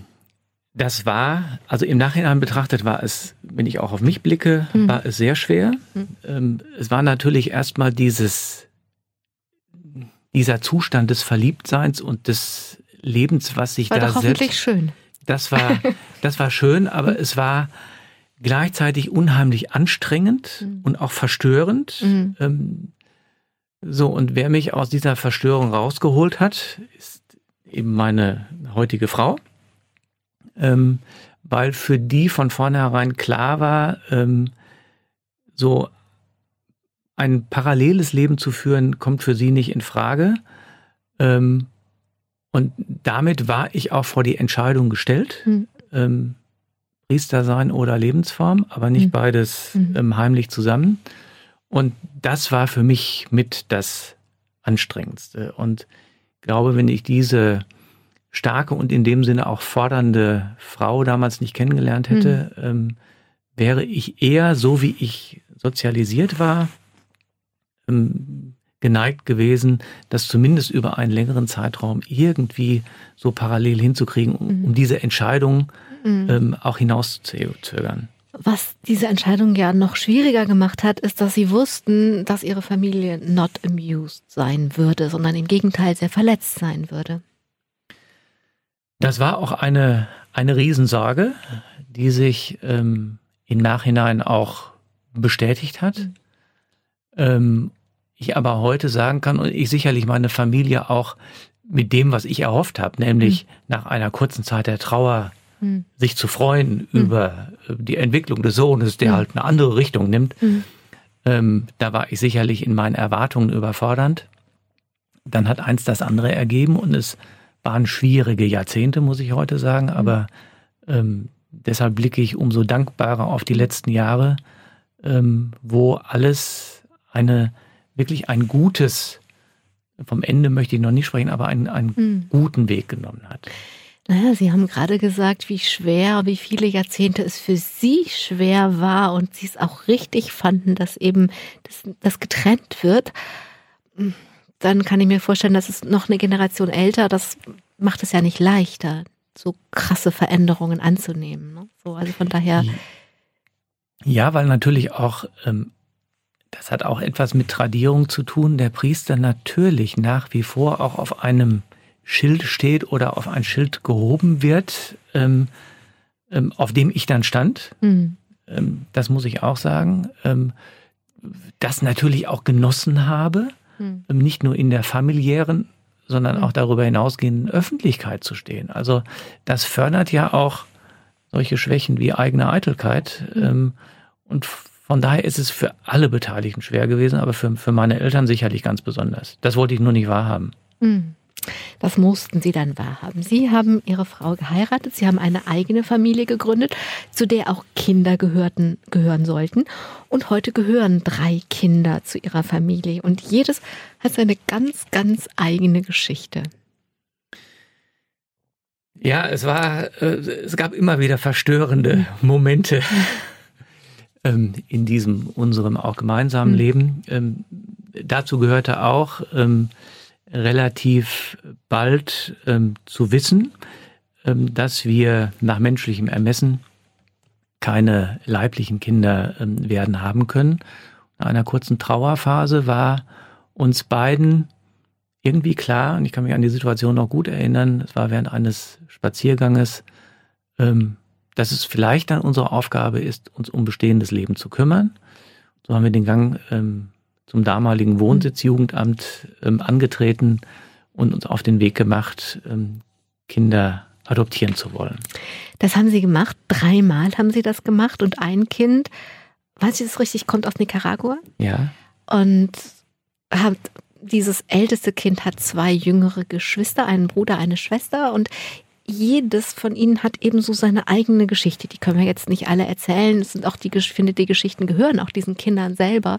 das war, also im Nachhinein betrachtet war es, wenn ich auch auf mich blicke, mhm. war es sehr schwer. Mhm. Ähm, es war natürlich erstmal dieses, dieser Zustand des Verliebtseins und des Lebens, was sich war da doch hoffentlich selbst, schön. Das war, das war schön, aber mhm. es war gleichzeitig unheimlich anstrengend mhm. und auch verstörend. Mhm. Ähm, so, und wer mich aus dieser Verstörung rausgeholt hat, ist eben meine heutige Frau, ähm, weil für die von vornherein klar war, ähm, so ein paralleles Leben zu führen, kommt für sie nicht in Frage. Ähm, und damit war ich auch vor die Entscheidung gestellt, mhm. Priester sein oder Lebensform, aber nicht mhm. beides mhm. ähm, heimlich zusammen. Und das war für mich mit das Anstrengendste. Und glaube, wenn ich diese starke und in dem Sinne auch fordernde Frau damals nicht kennengelernt hätte, mhm. ähm, wäre ich eher so, wie ich sozialisiert war, ähm, geneigt gewesen, das zumindest über einen längeren Zeitraum irgendwie so parallel hinzukriegen, um, mhm. um diese Entscheidung mhm. ähm, auch hinauszuzögern. Was diese Entscheidung ja noch schwieriger gemacht hat, ist, dass sie wussten, dass ihre Familie not amused sein würde, sondern im Gegenteil sehr verletzt sein würde. Das war auch eine, eine Riesensorge, die sich ähm, im Nachhinein auch bestätigt hat. Mhm. Ähm, ich aber heute sagen kann und ich sicherlich meine Familie auch mit dem, was ich erhofft habe, nämlich mhm. nach einer kurzen Zeit der Trauer hm. sich zu freuen hm. über äh, die Entwicklung des Sohnes, der hm. halt eine andere Richtung nimmt. Ähm, da war ich sicherlich in meinen Erwartungen überfordernd. Dann hat eins das andere ergeben und es waren schwierige Jahrzehnte, muss ich heute sagen, mhm. aber ähm, deshalb blicke ich umso dankbarer auf die letzten Jahre, ähm, wo alles eine wirklich ein gutes, vom Ende möchte ich noch nicht sprechen, aber einen, einen mhm. guten Weg genommen hat. Naja, Sie haben gerade gesagt, wie schwer, wie viele Jahrzehnte es für Sie schwer war und Sie es auch richtig fanden, dass eben das, das getrennt wird. Dann kann ich mir vorstellen, dass es noch eine Generation älter, das macht es ja nicht leichter, so krasse Veränderungen anzunehmen. Ne? So, also von daher. Ja, weil natürlich auch, ähm, das hat auch etwas mit Tradierung zu tun, der Priester natürlich nach wie vor auch auf einem Schild steht oder auf ein Schild gehoben wird, ähm, ähm, auf dem ich dann stand. Mhm. Ähm, das muss ich auch sagen. Ähm, das natürlich auch genossen habe, mhm. nicht nur in der familiären, sondern mhm. auch darüber hinausgehenden Öffentlichkeit zu stehen. Also das fördert ja auch solche Schwächen wie eigene Eitelkeit. Mhm. Ähm, und von daher ist es für alle Beteiligten schwer gewesen, aber für, für meine Eltern sicherlich ganz besonders. Das wollte ich nur nicht wahrhaben. Mhm. Das mussten sie dann wahrhaben. Sie haben ihre Frau geheiratet, sie haben eine eigene Familie gegründet, zu der auch Kinder gehörten, gehören sollten. Und heute gehören drei Kinder zu ihrer Familie. Und jedes hat seine ganz, ganz eigene Geschichte. Ja, es war, äh, es gab immer wieder verstörende Momente ähm, in diesem unserem auch gemeinsamen hm. Leben. Ähm, dazu gehörte auch, ähm, relativ bald ähm, zu wissen, ähm, dass wir nach menschlichem Ermessen keine leiblichen Kinder ähm, werden haben können. Nach einer kurzen Trauerphase war uns beiden irgendwie klar, und ich kann mich an die Situation noch gut erinnern, es war während eines Spazierganges, ähm, dass es vielleicht dann unsere Aufgabe ist, uns um bestehendes Leben zu kümmern. So haben wir den Gang ähm, zum damaligen Wohnsitzjugendamt ähm, angetreten und uns auf den Weg gemacht, ähm, Kinder adoptieren zu wollen. Das haben Sie gemacht. Dreimal haben Sie das gemacht und ein Kind, weiß ich das richtig, kommt aus Nicaragua. Ja. Und hat dieses älteste Kind hat zwei jüngere Geschwister, einen Bruder, eine Schwester und jedes von ihnen hat ebenso seine eigene Geschichte. Die können wir jetzt nicht alle erzählen. Es sind auch die, ich finde, die Geschichten gehören auch diesen Kindern selber.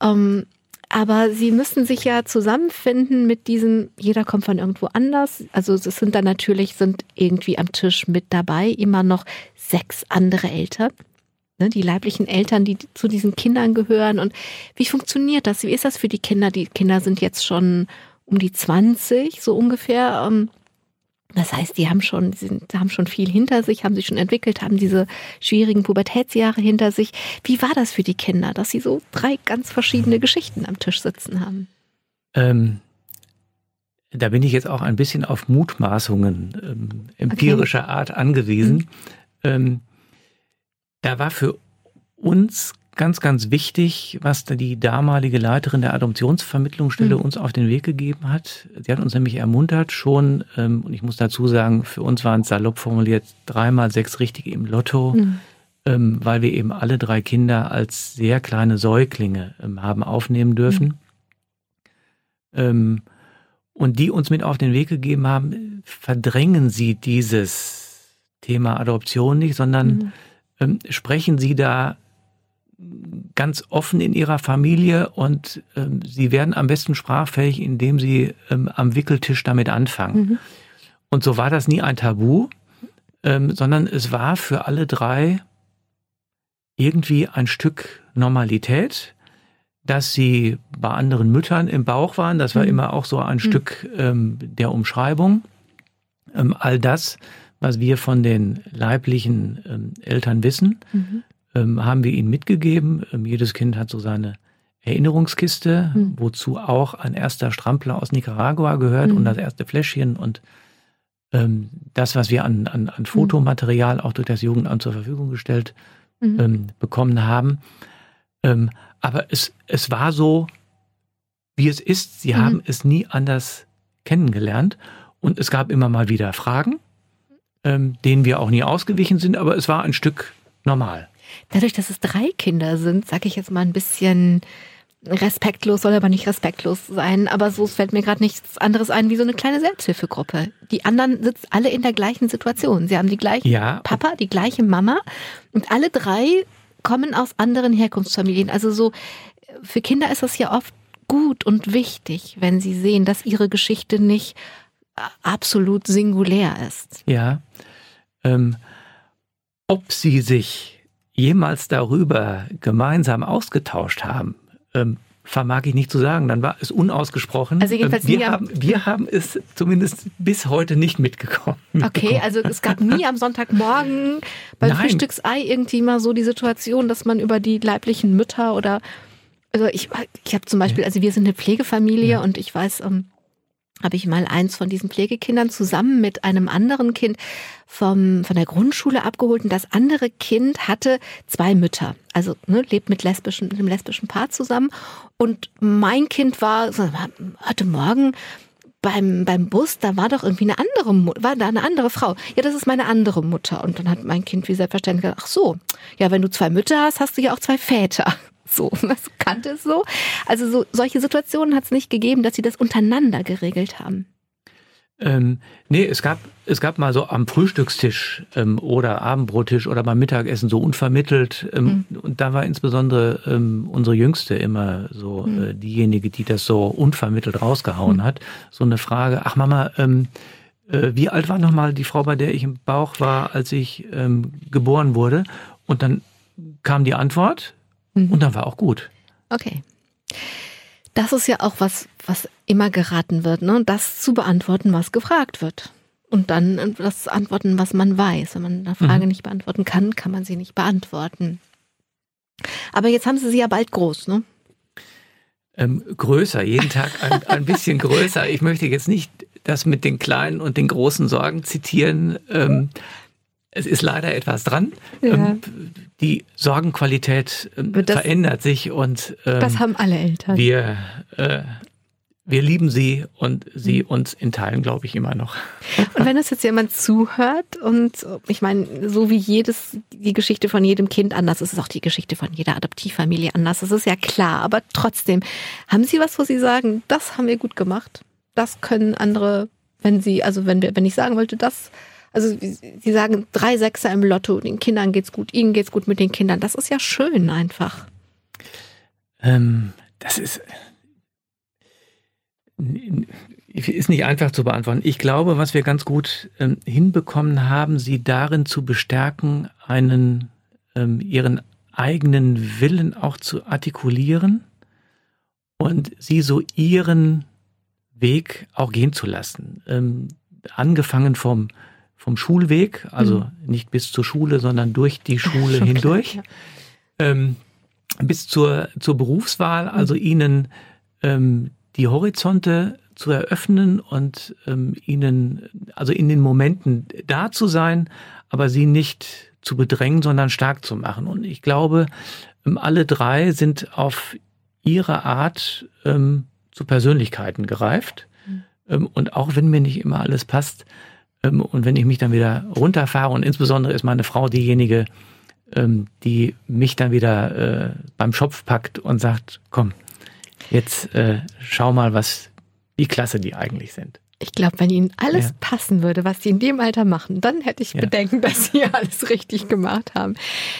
Ähm, aber sie müssen sich ja zusammenfinden mit diesem, jeder kommt von irgendwo anders. Also es sind dann natürlich, sind irgendwie am Tisch mit dabei immer noch sechs andere Eltern. Ne, die leiblichen Eltern, die zu diesen Kindern gehören. Und wie funktioniert das? Wie ist das für die Kinder? Die Kinder sind jetzt schon um die 20, so ungefähr. Ähm, das heißt, die haben schon, sind, haben schon viel hinter sich, haben sich schon entwickelt, haben diese schwierigen Pubertätsjahre hinter sich. Wie war das für die Kinder, dass sie so drei ganz verschiedene Geschichten am Tisch sitzen haben? Ähm, da bin ich jetzt auch ein bisschen auf Mutmaßungen ähm, empirischer okay. Art angewiesen. Mhm. Ähm, da war für uns ganz, ganz wichtig, was die damalige Leiterin der Adoptionsvermittlungsstelle mhm. uns auf den Weg gegeben hat. Sie hat uns nämlich ermuntert, schon, ähm, und ich muss dazu sagen, für uns waren es salopp formuliert dreimal sechs Richtige im Lotto, mhm. ähm, weil wir eben alle drei Kinder als sehr kleine Säuglinge ähm, haben aufnehmen dürfen. Mhm. und die uns mit auf den Weg gegeben haben, verdrängen Sie dieses Thema Adoption nicht, sondern mhm. ähm, sprechen Sie da ganz offen in ihrer Familie und ähm, sie werden am besten sprachfähig, indem sie ähm, am Wickeltisch damit anfangen. Mhm. Und so war das nie ein Tabu, ähm, sondern es war für alle drei irgendwie ein Stück Normalität, dass sie bei anderen Müttern im Bauch waren. Das war mhm. immer auch so ein mhm. Stück ähm, der Umschreibung. Ähm, all das, was wir von den leiblichen ähm, Eltern wissen, mhm ähm, haben wir ihnen mitgegeben. Ähm, jedes Kind hat so seine Erinnerungskiste, mhm. wozu auch ein erster Strampler aus Nicaragua gehört mhm. und das erste Fläschchen und ähm, das, was wir an, an, an hm. Fotomaterial auch durch das Jugendamt zur Verfügung gestellt mhm. ähm, bekommen haben. Ähm, aber es, es war so, wie es ist. Sie haben es nie anders kennengelernt. Und es gab immer mal wieder Fragen, ähm, denen wir auch nie ausgewichen sind, aber es war ein Stück normal. Dadurch, dass es drei Kinder sind, sage ich jetzt mal ein bisschen respektlos soll aber nicht respektlos sein, aber so fällt mir gerade nichts anderes ein wie so eine kleine Selbsthilfegruppe. Die anderen sitzen alle in der gleichen Situation. Sie haben die gleiche Ja. Papa, die gleiche Mama und alle drei kommen aus anderen Herkunftsfamilien. Also so für Kinder ist das ja oft gut und wichtig, wenn sie sehen, dass ihre Geschichte nicht äh, absolut singulär ist. Ja. Ähm, ob sie sich jemals darüber gemeinsam ausgetauscht haben, ähm, vermag ich nicht zu sagen. Dann war es unausgesprochen. Also jedenfalls Ähm, wir, nie haben, wir haben es zumindest bis heute nicht mitgekommen. Okay, also es gab nie am Sonntagmorgen beim Nein. Frühstücksei irgendwie mal so die Situation, dass man über die leiblichen Mütter oder also ich, ich habe zum Beispiel, also wir sind eine Pflegefamilie und ich weiß, ähm, habe ich mal eins von diesen Pflegekindern zusammen mit einem anderen Kind vom, von der Grundschule abgeholt und das andere Kind hatte zwei Mütter, also ne, lebt mit lesbischen, mit einem lesbischen Paar zusammen und mein Kind war heute Morgen beim, beim Bus, da war doch irgendwie eine andere, war da eine andere Frau. Ja, das ist meine andere Mutter. Und dann hat mein Kind wie selbstverständlich gesagt, ach so, ja, wenn du zwei Mütter hast, hast du ja auch zwei Väter. So, das kannte es so. Also so, solche Situationen hat es nicht gegeben, dass sie das untereinander geregelt haben. Ähm, nee, es gab, es gab mal so am Frühstückstisch ähm, oder Abendbrottisch oder beim Mittagessen so unvermittelt. Ähm, Und da war insbesondere ähm, unsere Jüngste immer so äh, diejenige, die das so unvermittelt rausgehauen hat. So eine Frage, ach Mama, ähm, äh, wie alt war nochmal die Frau, bei der ich im Bauch war, als ich ähm, geboren wurde? Und dann kam die Antwort und dann war auch gut. Okay. Das ist ja auch was, was immer geraten wird, ne? Das zu beantworten, was gefragt wird. Und dann das antworten, was man weiß. Wenn man eine Frage nicht beantworten kann, kann man sie nicht beantworten. Aber jetzt haben sie sie ja bald groß, ne? Ähm, größer, jeden Tag ein, ein bisschen größer. Ich möchte jetzt nicht das mit den kleinen und den großen Sorgen zitieren. Ähm, es ist leider etwas dran. Ja. Ähm, die Sorgenqualität ähm, Das- verändert sich und ähm, Das haben alle Eltern. wir, äh, wir lieben sie und sie Mhm. uns in Teilen, glaube ich, immer noch. Und wenn das jetzt jemand zuhört und ich meine, so wie jedes, die Geschichte von jedem Kind anders ist, ist auch die Geschichte von jeder Adoptivfamilie anders. Das ist ja klar. Aber trotzdem, haben Sie was, wo Sie sagen, das haben wir gut gemacht? Das können andere, wenn Sie, also wenn wir, wenn ich sagen wollte, das, also Sie sagen drei Sechser im Lotto, den Kindern geht's gut, Ihnen geht's gut mit den Kindern. Das ist ja schön einfach. Ähm, das ist, ist nicht einfach zu beantworten. Ich glaube, was wir ganz gut ähm, hinbekommen haben, sie darin zu bestärken, einen ähm, ihren eigenen Willen auch zu artikulieren und sie so ihren Weg auch gehen zu lassen. Ähm, angefangen vom vom Schulweg, also nicht bis zur Schule, sondern durch die Schule hindurch ähm, bis zur, zur Berufswahl, also ihnen ähm, die Horizonte zu eröffnen und ähm, ihnen, also in den Momenten da zu sein, aber sie nicht zu bedrängen, sondern stark zu machen. Und ich glaube, ähm, alle drei sind auf ihre Art ähm, zu Persönlichkeiten gereift. Ähm, und auch wenn mir nicht immer alles passt und wenn ich mich dann wieder runterfahre und insbesondere ist meine Frau diejenige, ähm, die mich dann wieder äh, beim Schopf packt und sagt, komm, jetzt äh, schau mal, was wie klasse die eigentlich sind. Ich glaube, wenn Ihnen alles Ja. passen würde, was Sie in dem Alter machen, dann hätte ich Ja. Bedenken, dass Sie alles richtig gemacht haben.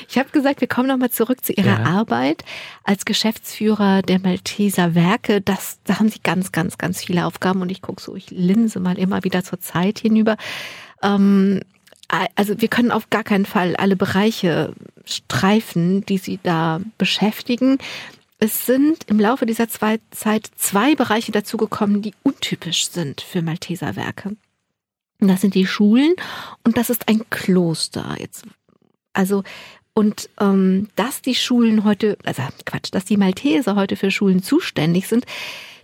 Ich habe gesagt, wir kommen nochmal zurück zu Ihrer Ja. Arbeit als Geschäftsführer der Malteser Werke. Das, da haben Sie ganz, ganz, ganz viele Aufgaben und ich gucke so, ich linse mal immer wieder zur Zeit hinüber. Ähm, also wir können auf gar keinen Fall alle Bereiche streifen, die Sie da beschäftigen. Es sind im Laufe dieser zwei Zeit zwei Bereiche dazugekommen, die untypisch sind für Malteser Werke. Das sind die Schulen und das ist ein Kloster. Jetzt, also und ähm, dass die Schulen heute, also Quatsch, dass die Malteser heute für Schulen zuständig sind,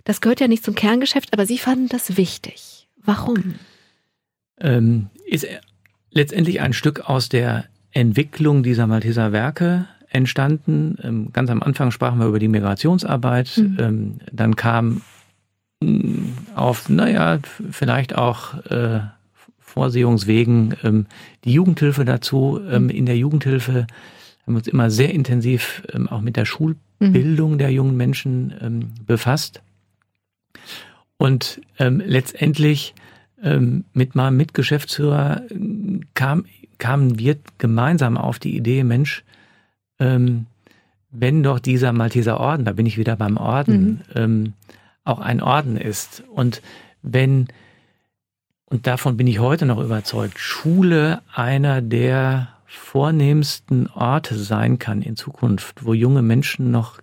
das gehört ja nicht zum Kerngeschäft, aber Sie fanden das wichtig. Warum? Ähm, ist letztendlich ein Stück aus der Entwicklung dieser Malteser Werke entstanden. Ähm, ganz am Anfang sprachen wir über die Migrationsarbeit. Mhm. Ähm, dann kam mh, auf, naja, vielleicht auch äh, Vorsehungswegen ähm, die Jugendhilfe dazu. Ähm, in der Jugendhilfe haben wir uns immer sehr intensiv ähm, auch mit der Schul mhm. Der jungen Menschen befasst. Und letztendlich mit meinem Mitgeschäftsführer äh, kam, kamen wir gemeinsam auf die Idee, Mensch, ähm, wenn doch dieser Malteser Orden, da bin ich wieder beim Orden, mhm. ähm, auch ein Orden ist und wenn, und davon bin ich heute noch überzeugt, Schule einer der vornehmsten Orte sein kann in Zukunft, wo junge Menschen noch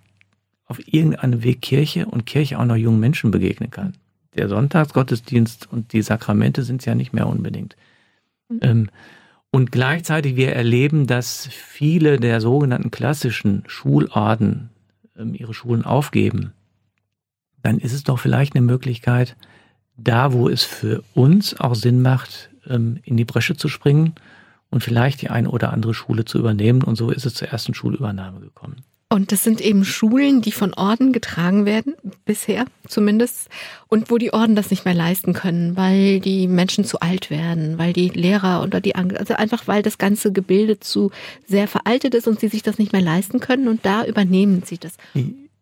auf irgendeinem Weg Kirche und Kirche auch noch jungen Menschen begegnen kann. Der Sonntagsgottesdienst und die Sakramente sind es ja nicht mehr unbedingt. Mhm. Ähm, und gleichzeitig wir erleben, dass viele der sogenannten klassischen Schulorden ähm, ihre Schulen aufgeben. Dann ist es doch vielleicht eine Möglichkeit, da wo es für uns auch Sinn macht, ähm, in die Bresche zu springen und vielleicht die eine oder andere Schule zu übernehmen. Und so ist es zur ersten Schulübernahme gekommen. Und das sind eben Schulen, die von Orden getragen werden, bisher zumindest, und wo die Orden das nicht mehr leisten können, weil die Menschen zu alt werden, weil die Lehrer oder die, also einfach weil das ganze Gebilde zu sehr veraltet ist und sie sich das nicht mehr leisten können und da übernehmen sie das.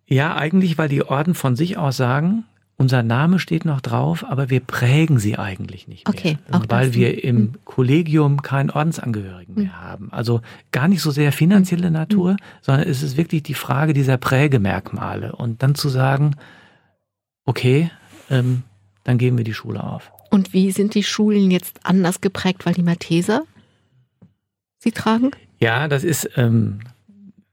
Ja, eigentlich, weil die Orden von sich aus sagen, unser Name steht noch drauf, aber wir prägen sie eigentlich nicht mehr. Okay, auch weil das. wir im hm. Kollegium keinen Ordensangehörigen mehr hm. haben. Also gar nicht so sehr finanzielle hm. Natur, hm. sondern es ist wirklich die Frage dieser Prägemerkmale. Und dann zu sagen, okay, ähm, dann geben wir die Schule auf. Und wie sind die Schulen jetzt anders geprägt, weil die Malteser sie tragen? Ja, das ist ähm,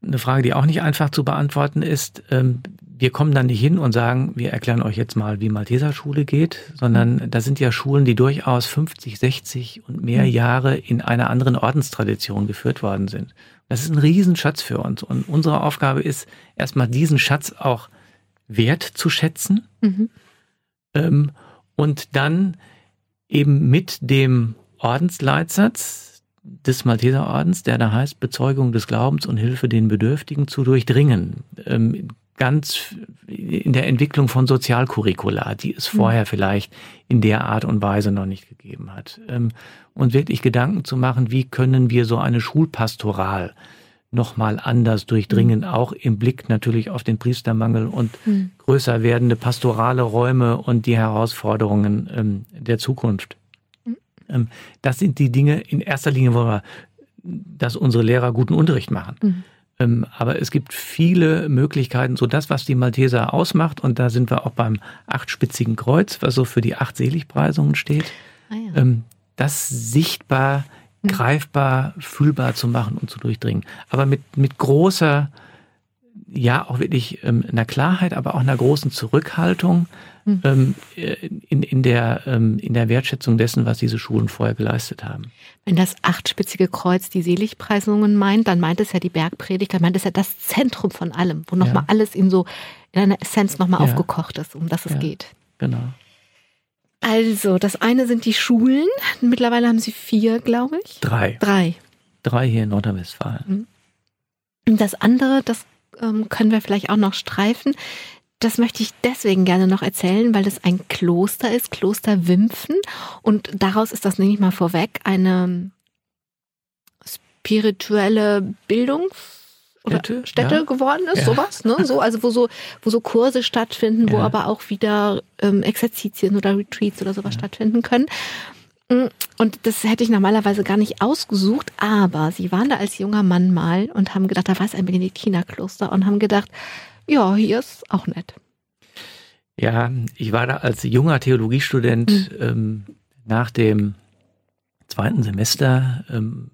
eine Frage, die auch nicht einfach zu beantworten ist. Ähm, wir kommen dann nicht hin und sagen, wir erklären euch jetzt mal, wie Malteserschule geht, sondern da sind ja Schulen, die durchaus 50, 60 und mehr mhm. Jahre in einer anderen Ordenstradition geführt worden sind. Das ist ein Riesenschatz für uns. Und unsere Aufgabe ist, erstmal diesen Schatz auch wert zu schätzen mhm. ähm, und dann eben mit dem Ordensleitsatz des Malteserordens, der da heißt, Bezeugung des Glaubens und Hilfe den Bedürftigen zu durchdringen. Ähm, ganz in der Entwicklung von Sozialcurricula, die es hm. vorher vielleicht in der Art und Weise noch nicht gegeben hat. Ähm, und wirklich Gedanken zu machen, wie können wir so eine Schulpastoral nochmal anders durchdringen, mhm. auch im Blick natürlich auf den Priestermangel und mhm. größer werdende pastorale Räume und die Herausforderungen ähm, der Zukunft. Ähm, das sind die Dinge, in erster Linie wollen wir, dass unsere Lehrer guten Unterricht machen. Hm. Ähm, aber es gibt viele Möglichkeiten, so das, was die Malteser ausmacht, und da sind wir auch beim achtspitzigen Kreuz, was so für die acht Seligpreisungen steht, ah ja. Ähm, das sichtbar, hm. greifbar, fühlbar zu machen und zu durchdringen. Aber mit, mit großer, ja, auch wirklich ähm, einer Klarheit, aber auch einer großen Zurückhaltung, hm. ähm, in, in, der, ähm, in der Wertschätzung dessen, was diese Schulen vorher geleistet haben. Wenn das achtspitzige Kreuz die Seligpreisungen meint, dann meint es ja die Bergpredigt, dann meint es ja das Zentrum von allem, wo nochmal ja. alles in so in einer Essenz nochmal ja. aufgekocht ist, um das es ja. geht. Genau. Also, das eine sind die Schulen. Mittlerweile haben Sie vier, glaube ich. Drei. Drei. Drei hier in Nordrhein-Westfalen. Mhm. Und das andere, das ähm, können wir vielleicht auch noch streifen, das möchte ich deswegen gerne noch erzählen, weil das ein Kloster ist, Kloster Wimpfen. Und daraus ist das, nehme ich mal vorweg, eine spirituelle Bildung oder Städte, Städte ja. geworden ist, ja. sowas, ne? So, also wo so, wo so Kurse stattfinden, ja. wo aber auch wieder ähm, Exerzitien oder Retreats oder sowas stattfinden können. Mm, und das hätte ich normalerweise gar nicht ausgesucht, aber sie waren da als junger Mann mal und haben gedacht, da war es ein Benediktinerkloster und haben gedacht, ja, hier ist auch nett. Ja, ich war da als junger Theologiestudent mhm. ähm, nach dem zweiten Semester ähm,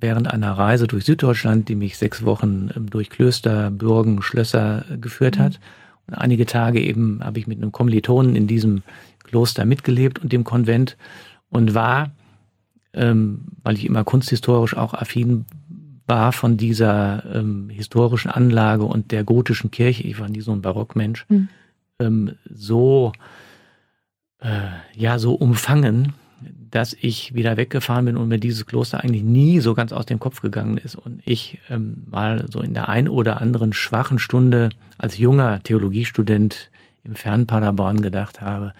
während einer Reise durch Süddeutschland, die mich sechs Wochen ähm, durch Klöster, Bürgen, Schlösser äh, geführt mhm. hat. Und einige Tage eben habe ich mit einem Kommilitonen in diesem Kloster mitgelebt und dem Konvent und war, ähm, weil ich immer kunsthistorisch auch affin war von dieser ähm, historischen Anlage und der gotischen Kirche, ich war nie so ein Barockmensch, mhm. ähm, so, äh, ja, so umfangen, dass ich wieder weggefahren bin und mir dieses Kloster eigentlich nie so ganz aus dem Kopf gegangen ist und ich ähm, mal so in der ein oder anderen schwachen Stunde als junger Theologiestudent im fernen Paderborn gedacht habe,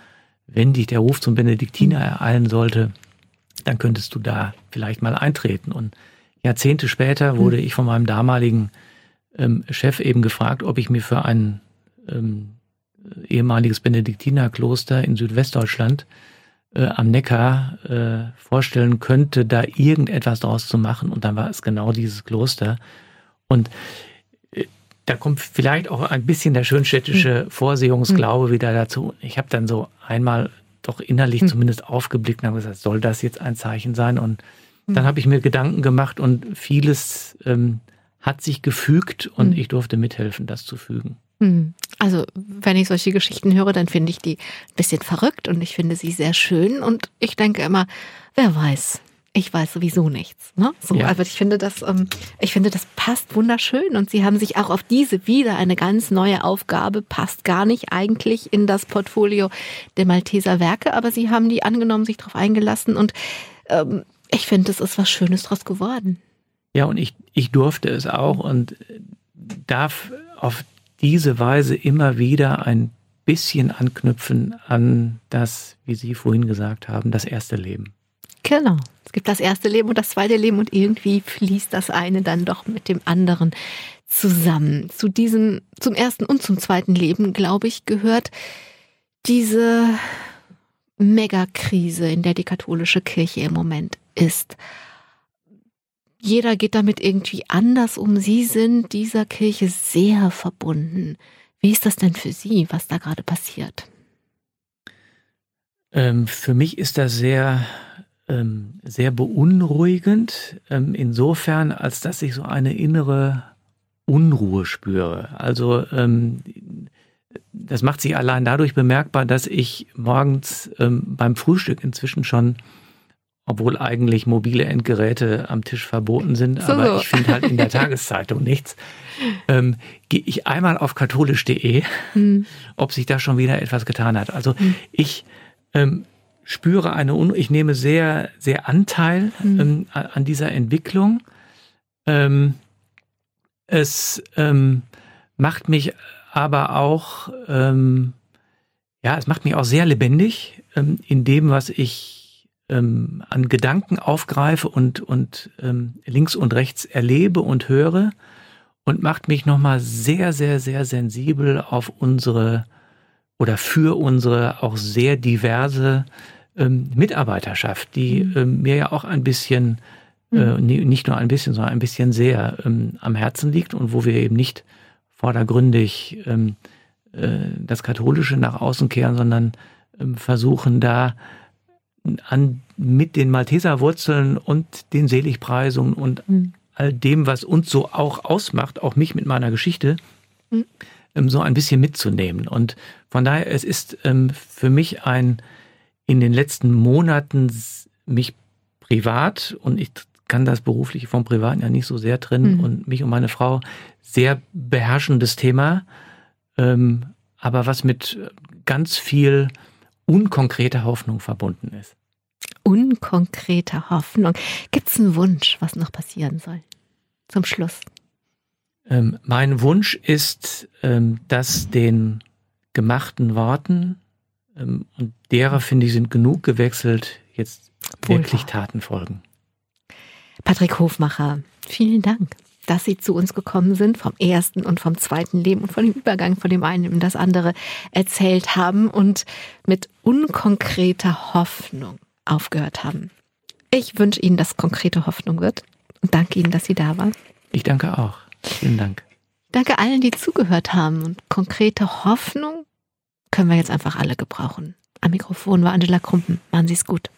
wenn dich der Ruf zum Benediktiner ereilen sollte, dann könntest du da vielleicht mal eintreten und Jahrzehnte später wurde hm. ich von meinem damaligen ähm, Chef eben gefragt, ob ich mir für ein ähm, ehemaliges Benediktinerkloster in Südwestdeutschland äh, am Neckar äh, vorstellen könnte, da irgendetwas draus zu machen. Und dann war es genau dieses Kloster. Und da kommt vielleicht auch ein bisschen der schönstädtische hm. Vorsehungsglaube hm. wieder dazu. Ich habe dann so einmal doch innerlich hm. zumindest aufgeblickt und habe gesagt, soll das jetzt ein Zeichen sein? Und hm. dann habe ich mir Gedanken gemacht und vieles ähm, hat sich gefügt und hm. ich durfte mithelfen, das zu fügen. Hm. Also, wenn ich solche Geschichten höre, dann finde ich die ein bisschen verrückt und ich finde sie sehr schön und ich denke immer, wer weiß, ich weiß sowieso nichts. Ne? So, ja. aber ich finde das, ähm, ich finde, das passt wunderschön und sie haben sich auch auf diese wieder eine ganz neue Aufgabe, passt gar nicht eigentlich in das Portfolio der Malteser Werke, aber sie haben die angenommen, sich darauf eingelassen und ähm, ich finde, es ist was Schönes draus geworden. Ja, und ich, ich durfte es auch und darf auf diese Weise immer wieder ein bisschen anknüpfen an das, wie Sie vorhin gesagt haben, das erste Leben. Genau. Es gibt das erste Leben und das zweite Leben und irgendwie fließt das eine dann doch mit dem anderen zusammen. Zu diesem, zum ersten und zum zweiten Leben, glaube ich, gehört diese Megakrise, in der die katholische Kirche im Moment ist. Jeder geht damit irgendwie anders um. Sie sind dieser Kirche sehr verbunden. Wie ist das denn für Sie, was da gerade passiert? Ähm, für mich ist das sehr, ähm, sehr beunruhigend, ähm, insofern, als dass ich so eine innere Unruhe spüre. Also ähm, das macht sich allein dadurch bemerkbar, dass ich morgens ähm, beim Frühstück inzwischen schon obwohl eigentlich mobile Endgeräte am Tisch verboten sind, so. aber ich finde halt in der Tageszeitung nichts. Ähm, Gehe ich einmal auf katholisch.de, hm. ob sich da schon wieder etwas getan hat. Also hm. ich ähm, spüre eine, Un ich nehme sehr, sehr Anteil hm. ähm, an dieser Entwicklung. Ähm, es ähm, macht mich aber auch, ähm, ja, es macht mich auch sehr lebendig in dem, was ich ähm, an Gedanken aufgreife und, und ähm, links und rechts erlebe und höre und macht mich nochmal sehr, sehr, sehr sensibel auf unsere oder für unsere auch sehr diverse ähm, Mitarbeiterschaft, die mhm. ähm, mir ja auch ein bisschen, äh, mhm. nicht nur ein bisschen, sondern ein bisschen sehr ähm, am Herzen liegt und wo wir eben nicht vordergründig ähm, äh, das Katholische nach außen kehren, sondern ähm, versuchen da an, mit den Malteserwurzeln und den Seligpreisungen und mhm. all dem, was uns so auch ausmacht, auch mich mit meiner Geschichte, mhm. ähm, so ein bisschen mitzunehmen. Und von daher, es ist für mich ein in den letzten Monaten mich privat und ich kann das berufliche vom Privaten ja nicht so sehr trennen mhm. und mich und meine Frau sehr beherrschendes Thema, ähm, aber was mit ganz viel unkonkrete Hoffnung verbunden ist. Unkonkrete Hoffnung. Gibt es einen Wunsch, was noch passieren soll? Zum Schluss. Ähm, mein Wunsch ist, ähm, dass den gemachten Worten, ähm, und derer finde ich sind genug gewechselt, jetzt Wohlbar. wirklich Taten folgen. Patrick Hofmacher, vielen Dank dass Sie zu uns gekommen sind, vom ersten und vom zweiten Leben und von dem Übergang von dem einen in das andere erzählt haben und mit unkonkreter Hoffnung aufgehört haben. Ich wünsche Ihnen, dass konkrete Hoffnung wird und danke Ihnen, dass Sie da waren. Ich danke auch. Vielen Dank. Danke allen, die zugehört haben und konkrete Hoffnung können wir jetzt einfach alle gebrauchen. Am Mikrofon war Angela Krumpen. Machen Sie es gut.